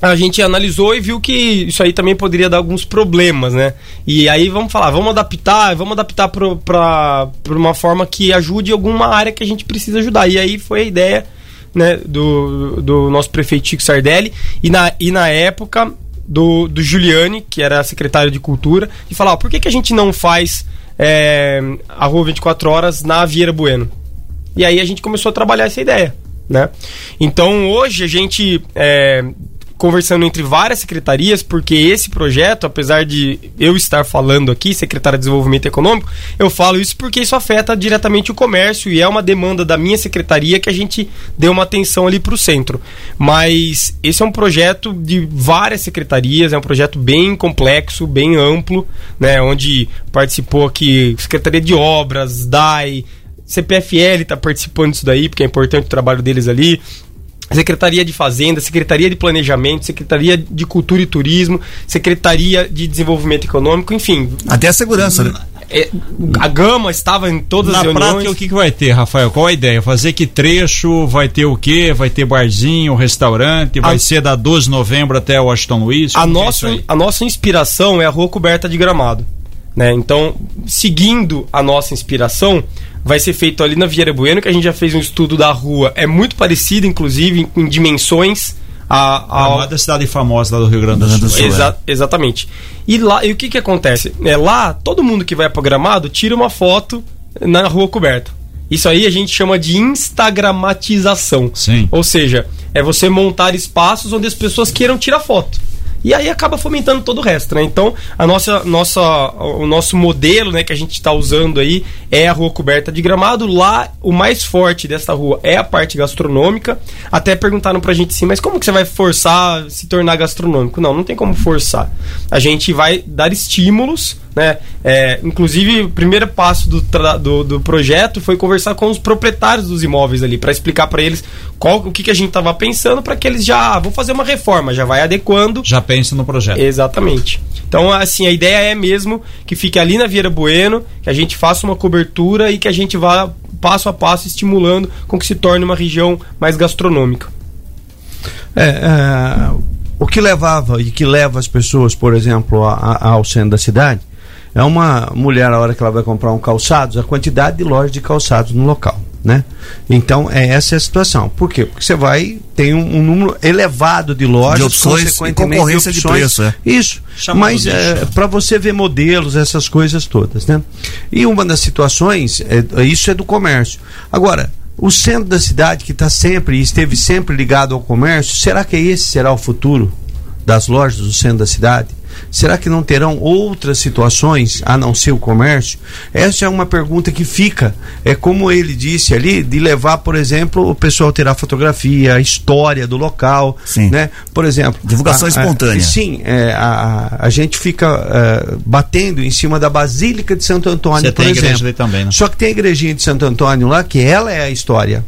a gente analisou e viu que isso aí também poderia dar alguns problemas, né? E aí vamos falar, vamos adaptar, vamos adaptar para uma forma que ajude alguma área que a gente precisa ajudar. E aí foi a ideia né, do, do nosso prefeito Chico Sardelli e na, e na época do, do Giuliani, que era secretário de Cultura, de falar, ó, por que, que a gente não faz é, a Rua 24 Horas na Vieira Bueno? E aí a gente começou a trabalhar essa ideia, né? Então hoje a gente é, conversando entre várias secretarias, porque esse projeto, apesar de eu estar falando aqui, secretária de Desenvolvimento Econômico, eu falo isso porque isso afeta diretamente o comércio e é uma demanda da minha secretaria que a gente deu uma atenção ali para o centro. Mas esse é um projeto de várias secretarias, é um projeto bem complexo, bem amplo, né, onde participou aqui Secretaria de Obras, DAI, CPFL está participando disso daí, porque é importante o trabalho deles ali. Secretaria de Fazenda, Secretaria de Planejamento, Secretaria de Cultura e Turismo, Secretaria de Desenvolvimento Econômico, enfim. Até a segurança, né? É, a Gama estava em todas Na as reuniões. prática, o que, que vai ter, Rafael? Qual a ideia? Fazer que trecho? Vai ter o quê? Vai ter barzinho, restaurante? Vai A- ser da 12 de novembro até Washington Luiz? a é nossa, aí? a nossa inspiração é a rua coberta de gramado. Né? Então, seguindo a nossa inspiração, vai ser feito ali na Vieira Bueno, que a gente já fez um estudo da rua. É muito parecido, inclusive, em, em dimensões. A, a, é cidade famosa lá do Rio Grande do Sul. Exa- Exatamente. E lá, e o que que acontece? É, lá, todo mundo que vai para Gramado tira uma foto na rua coberta. Isso aí a gente chama de instagramatização. Sim. Ou seja, é você montar espaços onde as pessoas queiram tirar foto. E aí acaba fomentando todo o resto, né? Então, a nossa, nossa, o nosso modelo, né, que a gente está usando aí é a rua coberta de gramado. Lá, o mais forte dessa rua é a parte gastronômica. Até perguntaram pra gente assim, mas como que você vai forçar a se tornar gastronômico? Não, não tem como forçar. A gente vai dar estímulos, né? É, inclusive, o primeiro passo do, do, do projeto foi conversar com os proprietários dos imóveis ali, para explicar para eles qual, o que, que a gente tava pensando, para que eles já ah, vão fazer uma reforma, já vai adequando. Já pensa no projeto. Exatamente. Então, assim, a ideia é mesmo que fique ali na Vieira Bueno, que a gente faça uma cobertura e que a gente vá passo a passo estimulando com que se torne uma região mais gastronômica. É, é, o que levava e que leva as pessoas, por exemplo, a- a- ao centro da cidade é uma mulher, a hora que ela vai comprar um calçados, a quantidade de lojas de calçados no local. Né? Então, é essa é a situação. Por quê? Porque você vai, tem um, um número elevado de lojas, De opções e consequentemente, concorrência de opções. preço, é. Isso. Chamado Mas é, para você ver modelos, essas coisas todas, né? E uma das situações, é, isso é do comércio. Agora, o centro da cidade que está sempre e esteve sempre ligado ao comércio, será que esse será o futuro das lojas do centro da cidade? Será que não terão outras situações a não ser o comércio? Essa é uma pergunta que fica. É como ele disse ali, de levar, por exemplo, o pessoal tirar fotografia, a história do local. Sim. Né? Por exemplo. Divulgação a- a- espontânea. sim, é, a, a gente fica é, batendo em cima da Basílica de Santo Antônio, Você por tem igreja exemplo. ali também, né? Só que tem a igrejinha de Santo Antônio lá, que ela é a história.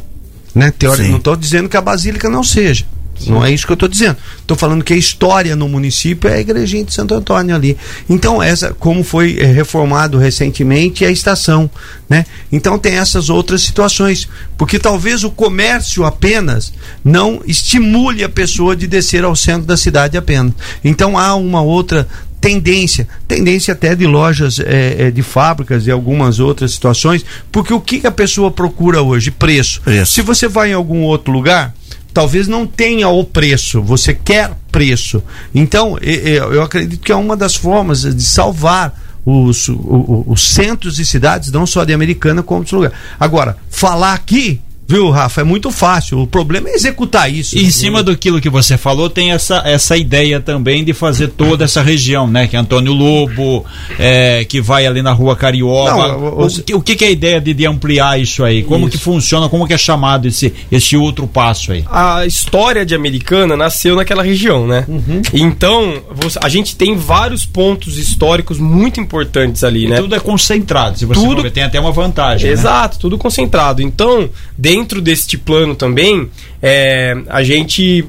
Né? Teórica, Sim. não estou dizendo que a Basílica não seja. Não é isso que eu estou dizendo. Estou falando que a história no município é a igrejinha de Santo Antônio ali. Então, essa, como foi eh, reformado recentemente, é a estação. Né? Então tem essas outras situações. Porque talvez o comércio apenas não estimule a pessoa de descer ao centro da cidade apenas. Então há uma outra tendência, tendência até de lojas eh, de fábricas e algumas outras situações, porque o que que a pessoa procura hoje? Preço. Preço. Se você vai em algum outro lugar, talvez não tenha o preço, você quer preço. Então, eu acredito que é uma das formas de salvar os, o- o- os centros e cidades, não só de Americana, como outros lugares. Agora, falar aqui Viu, Rafa? É muito fácil. O problema é executar isso. E em cima do que você falou, tem essa, essa ideia também de fazer toda essa região, né? Que é Antônio Lobo, é, que vai ali na rua Carioba. Não, o, o, o que, que é a ideia de, de ampliar isso aí? Como Isso. que funciona? Como que é chamado esse, esse outro passo aí? a história de Americana nasceu naquela região, né? Então, você- a gente tem vários pontos históricos muito importantes ali, E né? tudo é concentrado. Se você Tudo- ver, tem até uma vantagem. né? Exato, tudo concentrado. Então, dentro deste plano também, é, a gente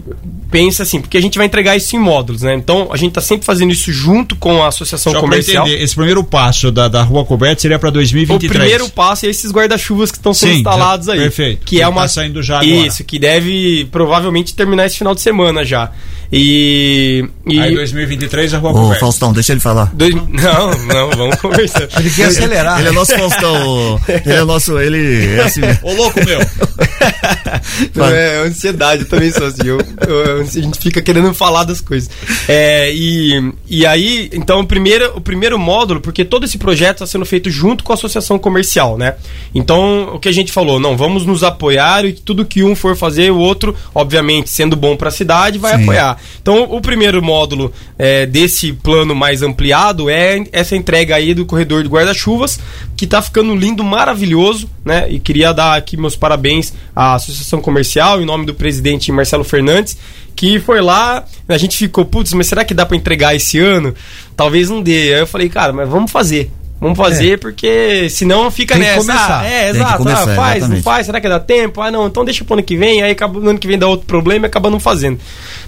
pensa assim, porque a gente vai entregar isso em módulos, né? Então, a gente está sempre fazendo isso junto com a associação Só comercial. entender, esse primeiro passo da, da rua coberta seria para O 2023. primeiro passo é esses guarda-chuvas que estão sendo Sim, instalados já- aí. perfeito. Que é Que uma tá saindo já agora. Isso, que deve provavelmente terminar esse final de semana já. E, e... Aí 2023 a rua Ô. Faustão, deixa ele falar. Dois- Não, não, vamos conversar. Ele quer acelerar. Ele é nosso Faustão. Ele é nosso. Ele é assim. Ô louco meu! Não, é ansiedade, eu também sou assim. eu- eu- a gente fica querendo falar das coisas. É, e, e aí, então, o primeiro, o primeiro módulo, porque todo esse projeto está sendo feito junto com a associação comercial, né? Então, o que a gente falou, não, vamos nos apoiar e tudo que um for fazer, o outro, obviamente, sendo bom para a cidade, vai Sim. apoiar. Então, o primeiro módulo é, desse plano mais ampliado é essa entrega aí do corredor de guarda-chuvas, que tá ficando lindo, maravilhoso, né? E queria dar aqui meus parabéns à Associação Comercial, em nome do presidente Marcelo Fernandes, que foi lá, a gente ficou, putz, mas será que dá para entregar esse ano? Talvez não dê. Aí eu falei, cara, mas vamos fazer. Vamos fazer, porque senão fica Tem nessa. começar. Ah, é, Tem que exato. começar, ah, faz, não exatamente. faz, será que dá tempo? Ah, não, então deixa pro ano que vem, aí acaba, no ano que vem dá outro problema e acaba não fazendo.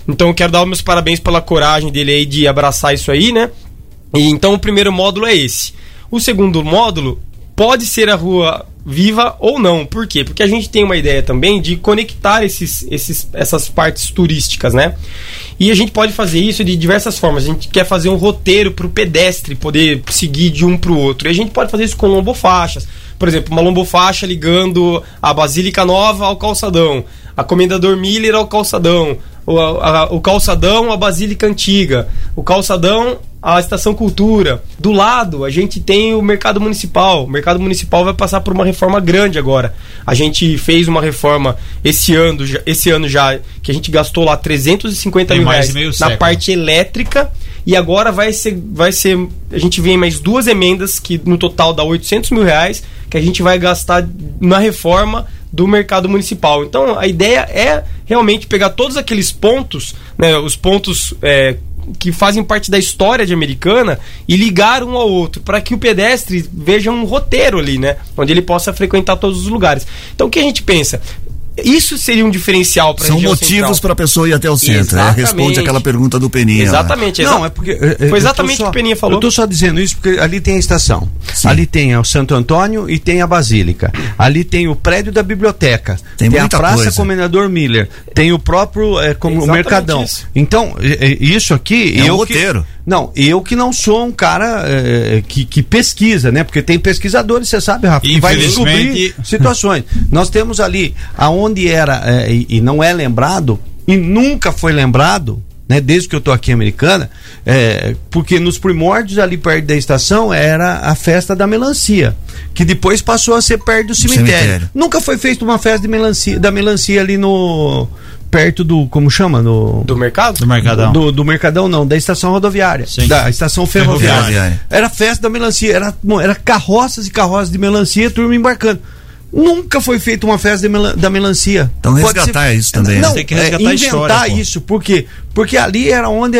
Então eu quero dar os meus parabéns pela coragem dele aí de abraçar isso aí, né? E então o primeiro módulo é esse. O segundo módulo pode ser a rua viva ou não. Por quê? Porque a gente tem uma ideia também de conectar esses, esses, essas partes turísticas, né? E a gente pode fazer isso de diversas formas. A gente quer fazer um roteiro para o pedestre poder seguir de um para o outro. E a gente pode fazer isso com lombofaixas. Por exemplo, uma lombofaixa ligando a Basílica Nova ao calçadão, a Comendador Miller ao calçadão, o, a- o calçadão à Basílica Antiga, o calçadão à Estação Cultura. Do lado, a gente tem o Mercado Municipal. O Mercado Municipal vai passar por uma reforma grande agora. A gente fez uma reforma esse ano, já- esse ano já, que a gente gastou lá 350 Tem mil reais na século. parte elétrica. E agora vai ser, vai ser. A gente vem mais duas emendas que no total dá 800 mil reais que a gente vai gastar na reforma do mercado municipal. Então a ideia é realmente pegar todos aqueles pontos, né, os pontos é, que fazem parte da história de Americana e ligar um ao outro para que o pedestre veja um roteiro ali, né, onde ele possa frequentar todos os lugares. Então o que a gente pensa? Isso seria um diferencial para São motivos para a pessoa ir até o centro. né? Responde aquela pergunta do Peninha. Exatamente, Não, exa- é porque. é, é, Foi exatamente o que o Peninha falou. Eu tô só dizendo isso porque ali tem a estação. Ali tem o Santo Antônio e tem a Basílica. Ali tem o prédio da biblioteca. Tem a muita Praça coisa. Comendador Miller. Tem o próprio é, como, o Mercadão. isso. Então, é, é, isso aqui. É um eu roteiro. Que, não, eu que não sou um cara é, que, que pesquisa, né? Porque tem pesquisadores, você sabe, Rafa, que vai descobrir situações. Nós temos ali aonde era é, e, não é lembrado e nunca foi lembrado, né? Desde que eu tô aqui em americana, é, porque nos primórdios ali perto da estação era a festa da melancia, que depois passou a ser perto do cemitério. cemitério. Nunca foi feita uma festa de melancia, da melancia ali no perto do como chama no Do mercado? Do Mercadão. do, do Mercadão, não, da estação rodoviária. Sim. Da estação ferroviária. Ferroviária. Era festa da melancia, era, era carroças e carroças de melancia, turma embarcando. Nunca foi feita uma festa da melancia. Então Pode resgatar isso também, né? Não, Tem que é, resgatar a inventar história, pô. isso. Por quê? Porque ali era onde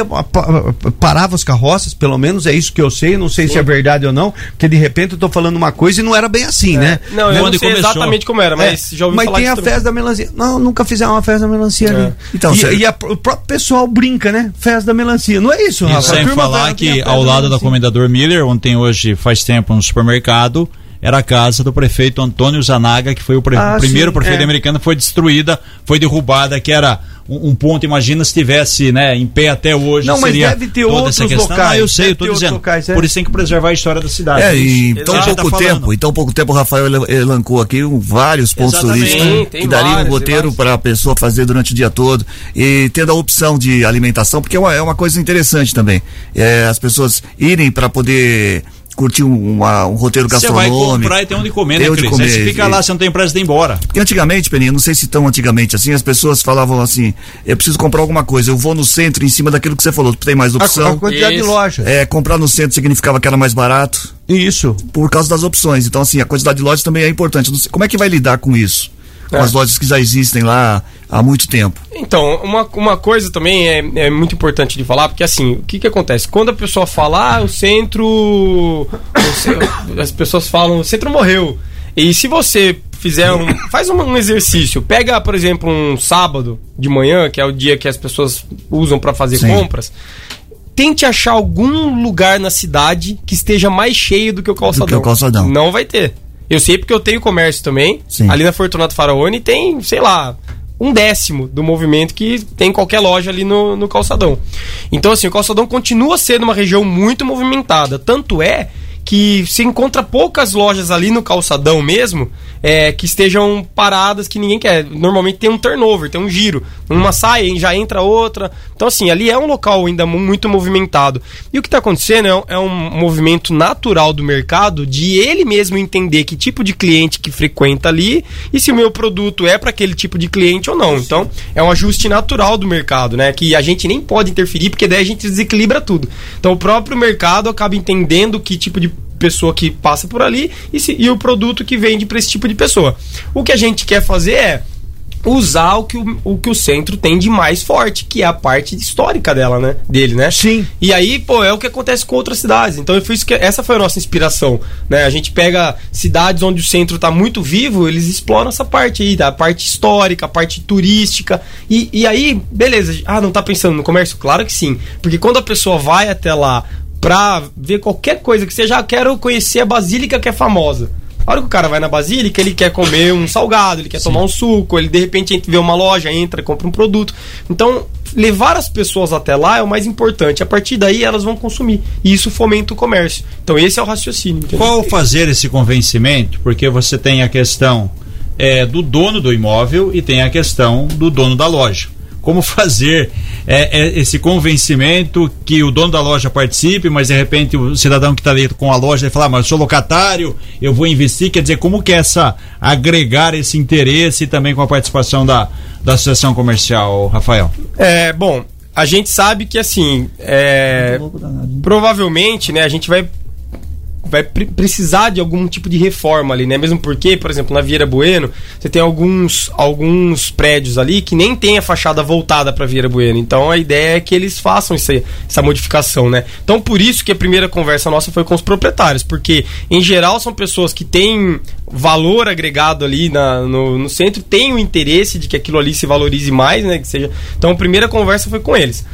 parava as carroças, pelo menos é isso que eu sei. Não sei se é verdade ou não, porque de repente eu tô falando uma coisa e não era bem assim, né? Não, eu não Onde sei começou? exatamente como era, mas É, já ouvi mas falar tem a também. festa da melancia. Não, nunca fizeram uma festa da melancia É. ali. Então, e, e a- o próprio pessoal brinca, né? Festa da melancia. Não é isso, E sem falar que festa ao lado da melancia. Comendador Miller, onde tem hoje, faz tempo, um supermercado, era a casa do prefeito Antônio Zanaga, que foi o, pre- Ah, primeiro sim, prefeito é. americano, foi destruída, foi derrubada, que era um, um ponto, imagina se estivesse né, em pé até hoje. Não, mas seria deve ter toda outros essa questão. locais, Ah, eu sei, deve eu tô dizendo. locais, é. Por isso tem que preservar a história da cidade. É, e em tão gente pouco tá tempo, em tão pouco tempo o Rafael ele- elencou aqui um- vários pontos turísticos que daria um roteiro para a pessoa fazer durante o dia todo e tendo a opção de alimentação, porque é uma, é uma coisa interessante também. É, as pessoas irem para poder curtir um, uma- um roteiro Você vai gastronômico. comprar e tem onde comer, Tem né, onde Cris? comer. Aí você fica lá, você não tem prazo de ir embora. Porque antigamente, Peninha, não sei se tão antigamente assim, as pessoas falavam assim: eu preciso comprar alguma coisa, eu vou no centro em cima daquilo que você falou, tem mais opção. a quantidade de Isso. lojas. É, comprar no centro significava que era mais barato. Isso. Por causa das opções. Então, assim, a quantidade de lojas também é importante. Não sei- como é que vai lidar com isso? Com É. as lojas que já existem lá há muito tempo. Então, uma, uma coisa também é, é muito importante de falar, porque assim, o que que acontece? Quando a pessoa fala, ah, o centro. as pessoas falam, o centro morreu. E se você fizer um. faz um, um exercício, pega, por exemplo, um sábado de manhã, que é o dia que as pessoas usam para fazer Sim. compras. Tente achar algum lugar na cidade que esteja mais cheio do que o calçadão. que o calçadão. Não vai ter. Eu sei porque eu tenho comércio também. Sim. Ali na Fortunato Faraone tem, sei lá, um décimo do movimento que tem em qualquer loja ali no, no calçadão. Então, assim, o calçadão continua sendo uma região muito movimentada. Tanto é que se encontra poucas lojas ali no calçadão mesmo é, que estejam paradas que ninguém quer. Normalmente tem um turnover, tem um giro. Uma sai já entra outra. Então, assim, ali é um local ainda mu- muito movimentado. E o que está acontecendo é, é um movimento natural do mercado de ele mesmo entender que tipo de cliente que frequenta ali e se o meu produto é para aquele tipo de cliente ou não. Então, é um ajuste natural do mercado, né? Que a gente nem pode interferir, porque daí a gente desequilibra tudo. Então, o próprio mercado acaba entendendo que tipo de pessoa que passa por ali e, se- e o produto que vende para esse tipo de pessoa. O que a gente quer fazer é usar o que o, o que o centro tem de mais forte, que é a parte histórica dela, né? Dele, né? Sim. E aí, pô, é o que acontece com outras cidades. Então, foi isso que, essa foi a nossa inspiração, né? A gente pega cidades onde o centro tá muito vivo, eles exploram essa parte aí, da parte histórica, a parte turística. E, e aí, beleza. Ah, não tá pensando no comércio? Claro que sim. Porque quando a pessoa vai até lá pra ver qualquer coisa que seja, ah, quero conhecer a Basílica que é famosa. A hora que o cara vai na Basílica, ele quer comer um salgado, ele quer tomar um suco, ele de repente entra- vê uma loja, entra, compra um produto. Então, levar as pessoas até lá é o mais importante. A partir daí, elas vão consumir. E isso fomenta o comércio. Então, esse é o raciocínio. entendeu? Qual fazer esse convencimento? Porque você tem a questão é, do dono do imóvel e tem a questão do dono da loja. Como fazer é, é, esse convencimento que o dono da loja participe, mas de repente o cidadão que está ali com a loja vai falar, "Ah, mas eu sou locatário, eu vou investir. Quer dizer, como que é essa agregar esse interesse também com a participação da, da associação comercial, Rafael? É, bom, a gente sabe que assim, é, provavelmente, né, a gente vai vai pre- precisar de algum tipo de reforma ali, né? Mesmo porque, por exemplo, na Vieira Bueno, você tem alguns alguns prédios ali que nem tem a fachada voltada para Vieira Bueno. Então a ideia é que eles façam essa, essa modificação, né? Então por isso que a primeira conversa nossa foi com os proprietários, porque em geral são pessoas que têm valor agregado ali na, no, no centro, têm o interesse de que aquilo ali se valorize mais, né? Que seja. Então a primeira conversa foi com eles.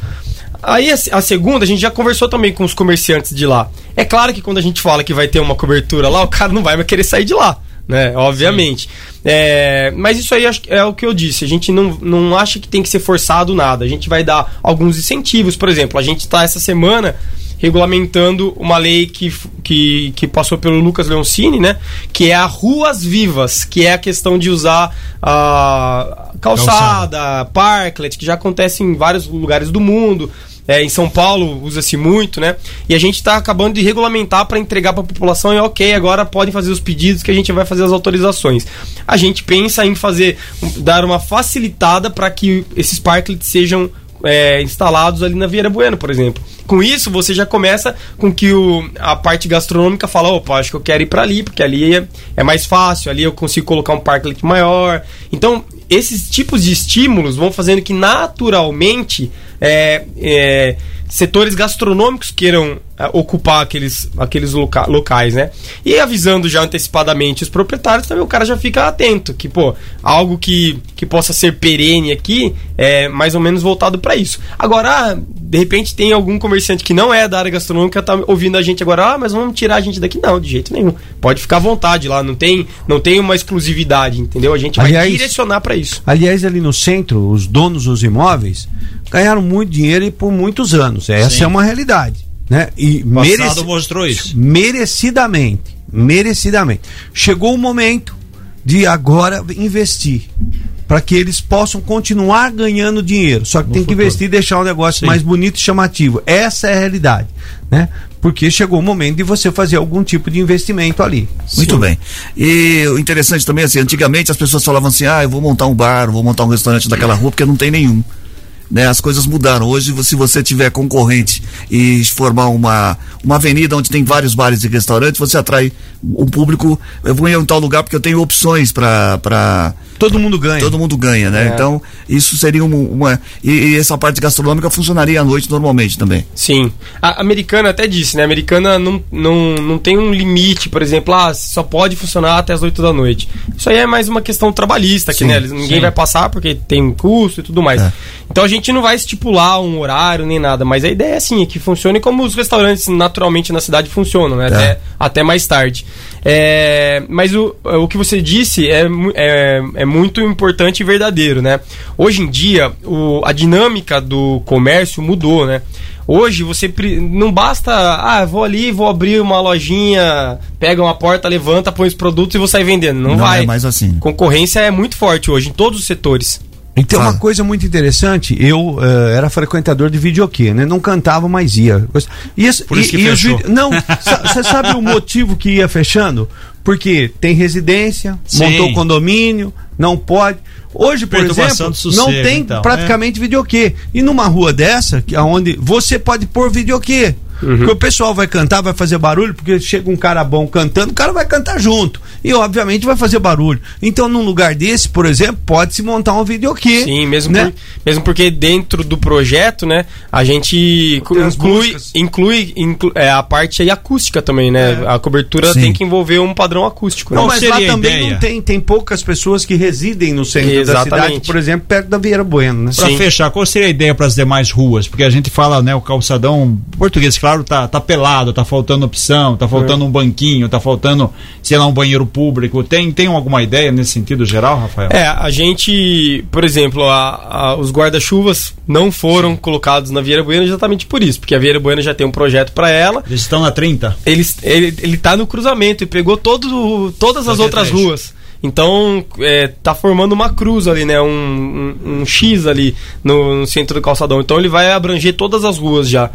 Aí a, a segunda, a gente já conversou também com os comerciantes de lá. É claro que quando a gente fala que vai ter uma cobertura lá, o cara não vai mais querer sair de lá, né? Obviamente. É, mas isso aí é o que eu disse. A gente não, não acha que tem que ser forçado nada. A gente vai dar alguns incentivos. Por exemplo, a gente está essa semana regulamentando uma lei que, que, que passou pelo Lucas Leoncini, né? Que é a Ruas Vivas, que é a questão de usar a calçada, parklet, que já acontece em vários lugares do mundo. É, em São Paulo usa-se muito, né? E a gente está acabando de regulamentar para entregar para a população e ok, agora podem fazer os pedidos que a gente vai fazer as autorizações. A gente pensa em fazer, dar uma facilitada para que esses parklets sejam é, instalados ali na Vieira Bueno, por exemplo. Com isso, você já começa com que o, a parte gastronômica fala, opa, acho que eu quero ir para ali, porque ali é, é mais fácil, ali eu consigo colocar um parklet maior. Então, esses tipos de estímulos vão fazendo que naturalmente é, é, setores gastronômicos queiram é, ocupar aqueles, aqueles loca- locais, né? E avisando já antecipadamente os proprietários, também o cara já fica atento, que, pô, algo que, que possa ser perene aqui é mais ou menos voltado para isso. Agora, de repente tem algum comerciante que não é da área gastronômica tá ouvindo a gente agora, ah, mas vamos tirar a gente daqui não, de jeito nenhum. Pode ficar à vontade lá, não tem, não tem uma exclusividade, entendeu? A gente vai Aliás- direcionar para isso. Aliás, ali no centro, os donos dos imóveis ganharam muito dinheiro e por muitos anos. Essa Sim. é uma realidade. Né? E O passado mereci- mostrou isso. Merecidamente. Merecidamente. Chegou o momento de agora investir. Para que eles possam continuar ganhando dinheiro. Só que tem que investir e deixar o negócio Sim. mais bonito e chamativo. Essa é a realidade. Né? porque chegou o momento de você fazer algum tipo de investimento ali. Muito bem. E o interessante também, assim, antigamente as pessoas falavam assim, ah, eu vou montar um bar, vou montar um restaurante daquela rua, porque não tem nenhum. Né, as coisas mudaram. Hoje, se você tiver concorrente e formar uma, uma avenida onde tem vários bares e restaurantes, você atrai um público. Eu vou em tal lugar porque eu tenho opções para. Todo mundo ganha. Todo mundo ganha, né? É. Então, isso seria uma. uma- e, e essa parte gastronômica funcionaria à noite normalmente também. Sim. A americana até disse, né? A americana não, não, não tem um limite, por exemplo, ah, só pode funcionar até as 8 da noite. Isso aí é mais uma questão trabalhista, que Sim, né? Ninguém sim. vai passar porque tem um custo e tudo mais. Então a gente não vai estipular um horário nem nada, mas a ideia é assim, é que funcione como os restaurantes naturalmente na cidade funcionam, né? Até, até mais tarde. É, mas o, o que você disse é, é, é muito importante e verdadeiro, né? Hoje em dia, o, a dinâmica do comércio mudou, né? Hoje você não basta, ah, vou ali, vou abrir uma lojinha, pega uma porta, levanta, põe os produtos e vou sair vendendo. Não, Não vai. é mais assim. Concorrência é muito forte hoje em todos os setores. Então, uma coisa muito interessante, eu eh, era frequentador de videokê, né? Não cantava, mas ia. Isso, Por isso que os fechou. Não, você sabe o motivo que ia fechando? Porque tem residência, Sim. montou condomínio, não pode. Hoje, por exemplo, sossego, não tem então, praticamente videokê. E numa rua dessa, que aonde você pode pôr videokê. Uhum. Porque o pessoal vai cantar, vai fazer barulho, porque chega um cara bom cantando, o cara vai cantar junto. E obviamente vai fazer barulho. Então, num lugar desse, por exemplo, pode-se montar um videokê. Sim, mesmo, né? por- mesmo porque dentro do projeto, né, a gente inclui, inclui, inclu- é, a parte aí acústica também, né? A cobertura Sim. tem que envolver um padrão acústico. Não, né? mas lá também não tem, tem poucas pessoas que residem no centro da Exatamente. cidade, por exemplo, perto da Vieira Bueno, né? Pra fechar, qual seria a ideia para as demais ruas? Porque a gente fala, né, o calçadão português, claro, tá, tá pelado, tá faltando opção, tá faltando um banquinho, tá faltando, sei lá, um banheiro público. Tem, tem alguma ideia nesse sentido geral, Rafael? É, a gente, por exemplo, a- a- os guarda-chuvas não foram colocados na Vieira Buena exatamente por isso, porque a Vieira Buena já tem um projeto para ela. Eles estão na 30? Eles, ele, ele tá no cruzamento e pegou todo, todas as outras ruas. Então, é, tá formando uma cruz ali, né? Um, um, um X ali no, no centro do calçadão. Então, ele vai abranger todas as ruas já.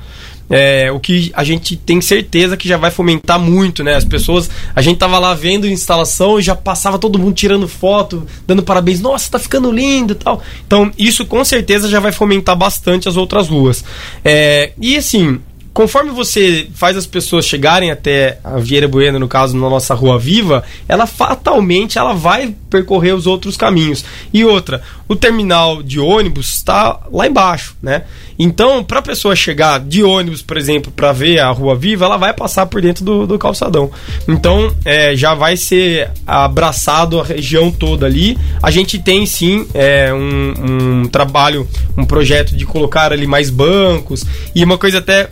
É, o que a gente tem certeza que já vai fomentar muito, né? As pessoas. A gente tava lá vendo a instalação e já passava todo mundo tirando foto, dando parabéns. Nossa, tá ficando lindo e tal. Então, isso com certeza já vai fomentar bastante as outras ruas. É, e assim, conforme você faz as pessoas chegarem até a Vieira Bueno, no caso, na nossa Rua Viva, ela fatalmente ela vai percorrer os outros caminhos. E outra, o terminal de ônibus está lá embaixo, né? Então, para a pessoa chegar de ônibus, por exemplo, para ver a Rua Viva, ela vai passar por dentro do, do calçadão. Então, é, já vai ser abraçado a região toda ali. A gente tem sim é, um, um trabalho, um projeto de colocar ali mais bancos e uma coisa até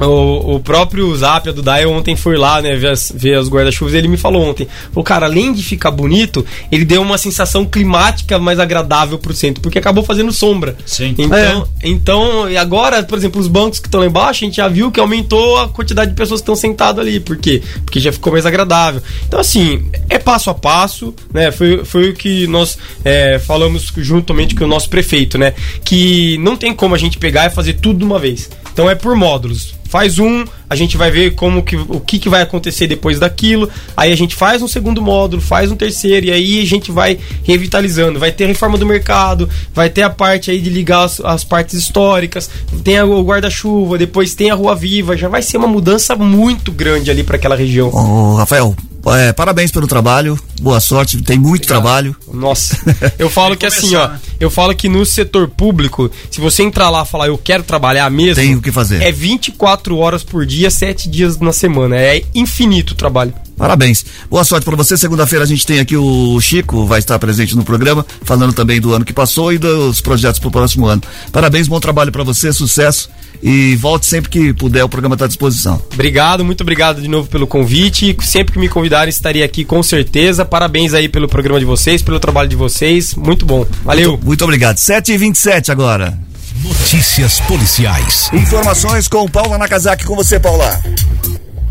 o, o próprio Zapia do Dai ontem foi lá, né, ver as, ver as guarda-chuvas. Ele me falou ontem: o cara, além de ficar bonito, ele deu uma sensação climática mais agradável pro centro, porque acabou fazendo sombra. Sim. Então, então e agora, por exemplo, os bancos que estão lá embaixo, a gente já viu que aumentou a quantidade de pessoas que estão sentadas ali. Por quê? Porque já ficou mais agradável. Então, assim, é passo a passo, né? Foi, foi o que nós é, falamos juntamente com o nosso prefeito, né? Que não tem como a gente pegar e fazer tudo de uma vez. Então é por módulos. Faz um, a gente vai ver como que, o que, que vai acontecer depois daquilo. Aí a gente faz um segundo módulo, faz um terceiro, e aí a gente vai revitalizando. Vai ter a reforma do mercado, vai ter a parte aí de ligar as, as partes históricas, tem a- o guarda-chuva, depois tem a Rua Viva. Já vai ser uma mudança muito grande ali para aquela região. Ô, Rafael, é, parabéns pelo trabalho, boa sorte, tem muito trabalho. Nossa, eu falo que assim, ó, eu falo que no setor público, se você entrar lá e falar eu quero trabalhar mesmo, Tem o que fazer. É 24 horas por dia, 7 dias na semana, é infinito o trabalho. Parabéns. Boa sorte para você. Segunda-feira a gente tem aqui o Chico, vai estar presente no programa, falando também do ano que passou e dos projetos para o próximo ano. Parabéns, bom trabalho para você, sucesso e volte sempre que puder, o programa está à disposição. Obrigado, muito obrigado de novo pelo convite. Sempre que me convidarem, estarei aqui com certeza. Parabéns aí pelo programa de vocês, pelo trabalho de vocês. Muito bom. Valeu. Muito, muito obrigado. 7h27 agora. Notícias policiais. Informações com Paula Nakazaki. Com você, Paula.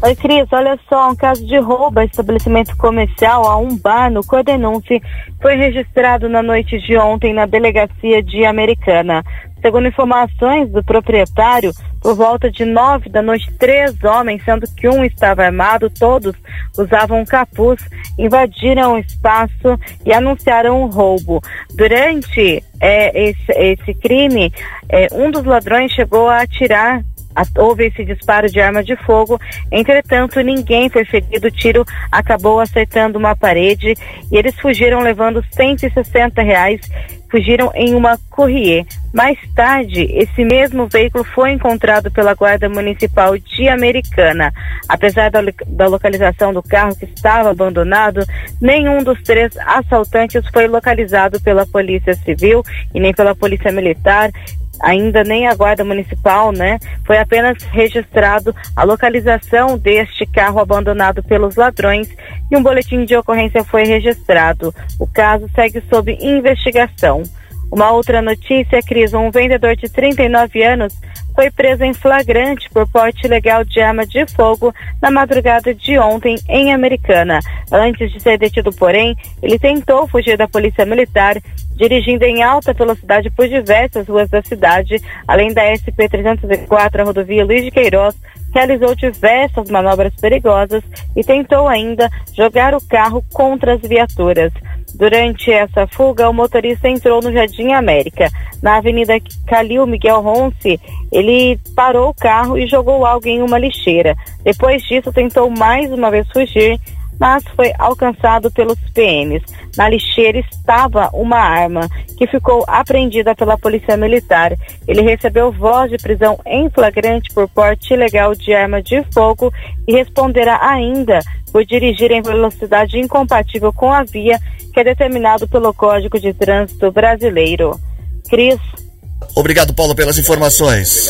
Oi, Cris, olha só, um caso de roubo a estabelecimento comercial a um bar no Cordenunce foi registrado na noite de ontem na delegacia de Americana. Segundo informações do proprietário, por volta de nove da noite, três homens, sendo que um estava armado, todos usavam um capuz, invadiram o espaço e anunciaram o roubo. Durante é, esse, esse crime, é, um dos ladrões chegou a atirar houve esse disparo de arma de fogo. Entretanto, ninguém foi ferido. O tiro acabou acertando uma parede e eles fugiram levando 160 reais. Fugiram em uma Courrier. Mais tarde, esse mesmo veículo foi encontrado pela Guarda Municipal de Americana. Apesar da, da localização do carro que estava abandonado, nenhum dos três assaltantes foi localizado pela Polícia Civil e nem pela Polícia Militar ainda nem a guarda municipal, né? Foi apenas registrado a localização deste carro abandonado pelos ladrões e um boletim de ocorrência foi registrado. O caso segue sob investigação. Uma outra notícia, Cris, um vendedor de 39 anos foi preso em flagrante por porte ilegal de arma de fogo na madrugada de ontem em Americana. Antes de ser detido, porém, ele tentou fugir da polícia militar, dirigindo em alta velocidade por diversas ruas da cidade, além da SP-304, a rodovia Luiz de Queiroz, realizou diversas manobras perigosas e tentou ainda jogar o carro contra as viaturas. Durante essa fuga, o motorista entrou no Jardim América. Na Avenida Calil Miguel Ronce, ele parou o carro e jogou algo em uma lixeira. Depois disso, tentou mais uma vez fugir, mas foi alcançado pelos PMs. Na lixeira estava uma arma que ficou apreendida pela Polícia Militar. Ele recebeu voz de prisão em flagrante por porte ilegal de arma de fogo e responderá ainda por dirigir em velocidade incompatível com a via que é determinado pelo Código de Trânsito Brasileiro. Cris. Obrigado, Paulo, pelas informações.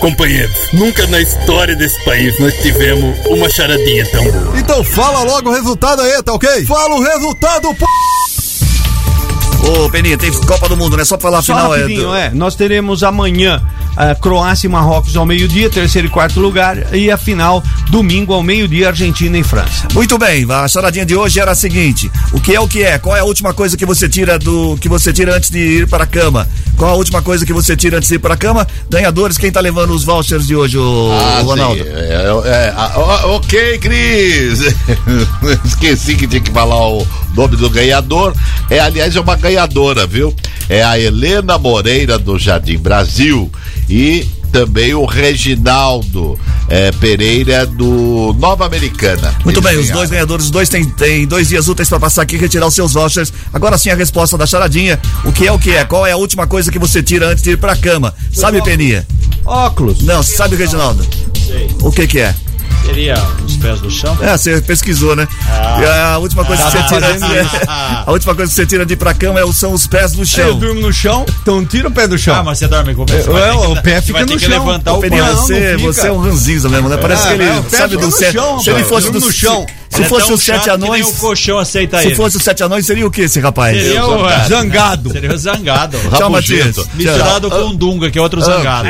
Companheiros, nunca na história desse país nós tivemos uma charadinha tão boa. Então fala logo o resultado aí, tá ok? Fala o resultado, p... Ô, Peninha, tem Copa do Mundo, né? Só pra falar a Só final é. é. Nós teremos amanhã Croácia e Marrocos ao meio-dia, terceiro e quarto lugar, e a final domingo ao meio-dia, Argentina e França. Muito bem, a charadinha de hoje era a seguinte: o que é o que é? Qual é a última coisa que você tira do que você tira antes de ir para a cama? Qual a última coisa que você tira antes de ir para a cama? Ganhadores, quem tá levando os vouchers de hoje, o, Ah, Ronaldo? sim. É, é, ah, ó, ok, Cris. Esqueci que tinha que falar o nome do ganhador. É, aliás, é uma ganhadora, viu? É a Helena Moreira do Jardim Brasil e também o Reginaldo é, Pereira do Nova Americana. Muito bem, os dois ganhadores, os dois têm, têm dois dias úteis para passar aqui e retirar os seus vouchers. Agora sim a resposta da charadinha. O que é o que é? Qual é a última coisa que você tira antes de ir para a cama? Sabe, Peninha? Óculos. Não, sabe, Reginaldo? O que que é? Seria os pés do chão? É, você pesquisou, né? Ah. E a última coisa que Tá você tira isso. a última coisa que você tira de ir pra cama é, são os pés no Eu chão. durmo no chão, então tira o pé do chão. Ah, mas você dorme com o pé. É, você vai é, ter que- o pé fica no que chão. levantar o pé. Você, não você é um ranzinza mesmo, né? Parece Ah, que ele, não, o sabe do no chão, se ele fosse eu do no chão. Se é fosse os sete anões. o colchão aceita Se ele. fosse os sete anões, seria o que esse rapaz? Seria o Zangado. Zangado. Seria o zangado. Tchau, Matias. Misturado com o Dunga, que é outro zangado.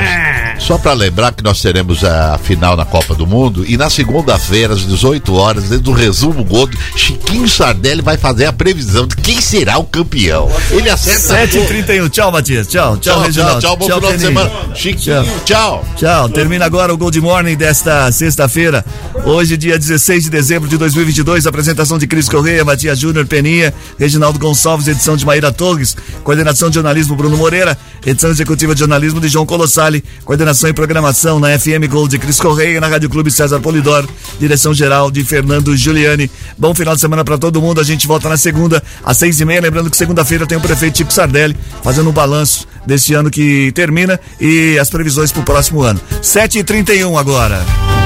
Só para lembrar que nós teremos a final na Copa do Mundo e na segunda-feira, às 18 horas, dentro do resumo Gold, Chiquinho Sardelli vai fazer a previsão de quem será o campeão. Ele acerta. 7h31. Tchau, Matias. Tchau, tchau, Tchau, tchau, tchau, bom final de semana. Chiquinho, tchau. Tchau. Termina agora o Gold Morning desta sexta-feira. Hoje, dia 16 de dezembro de 2022. Apresentação de Cris Correia, Matias Júnior, Peninha, Reginaldo Gonçalves, edição de Maíra Torres, coordenação de jornalismo Bruno Moreira, edição executiva de jornalismo de João Colossali, coordenação e programação na FM Gold de Cris Correia, na Rádio Clube César Polidoro, direção geral de Fernando Giuliani. Bom final de semana para todo mundo. A gente volta na segunda, às seis e meia. Lembrando que segunda-feira tem o prefeito Chico Sardelli fazendo um balanço deste ano que termina e as previsões para o próximo ano. 7h31 agora.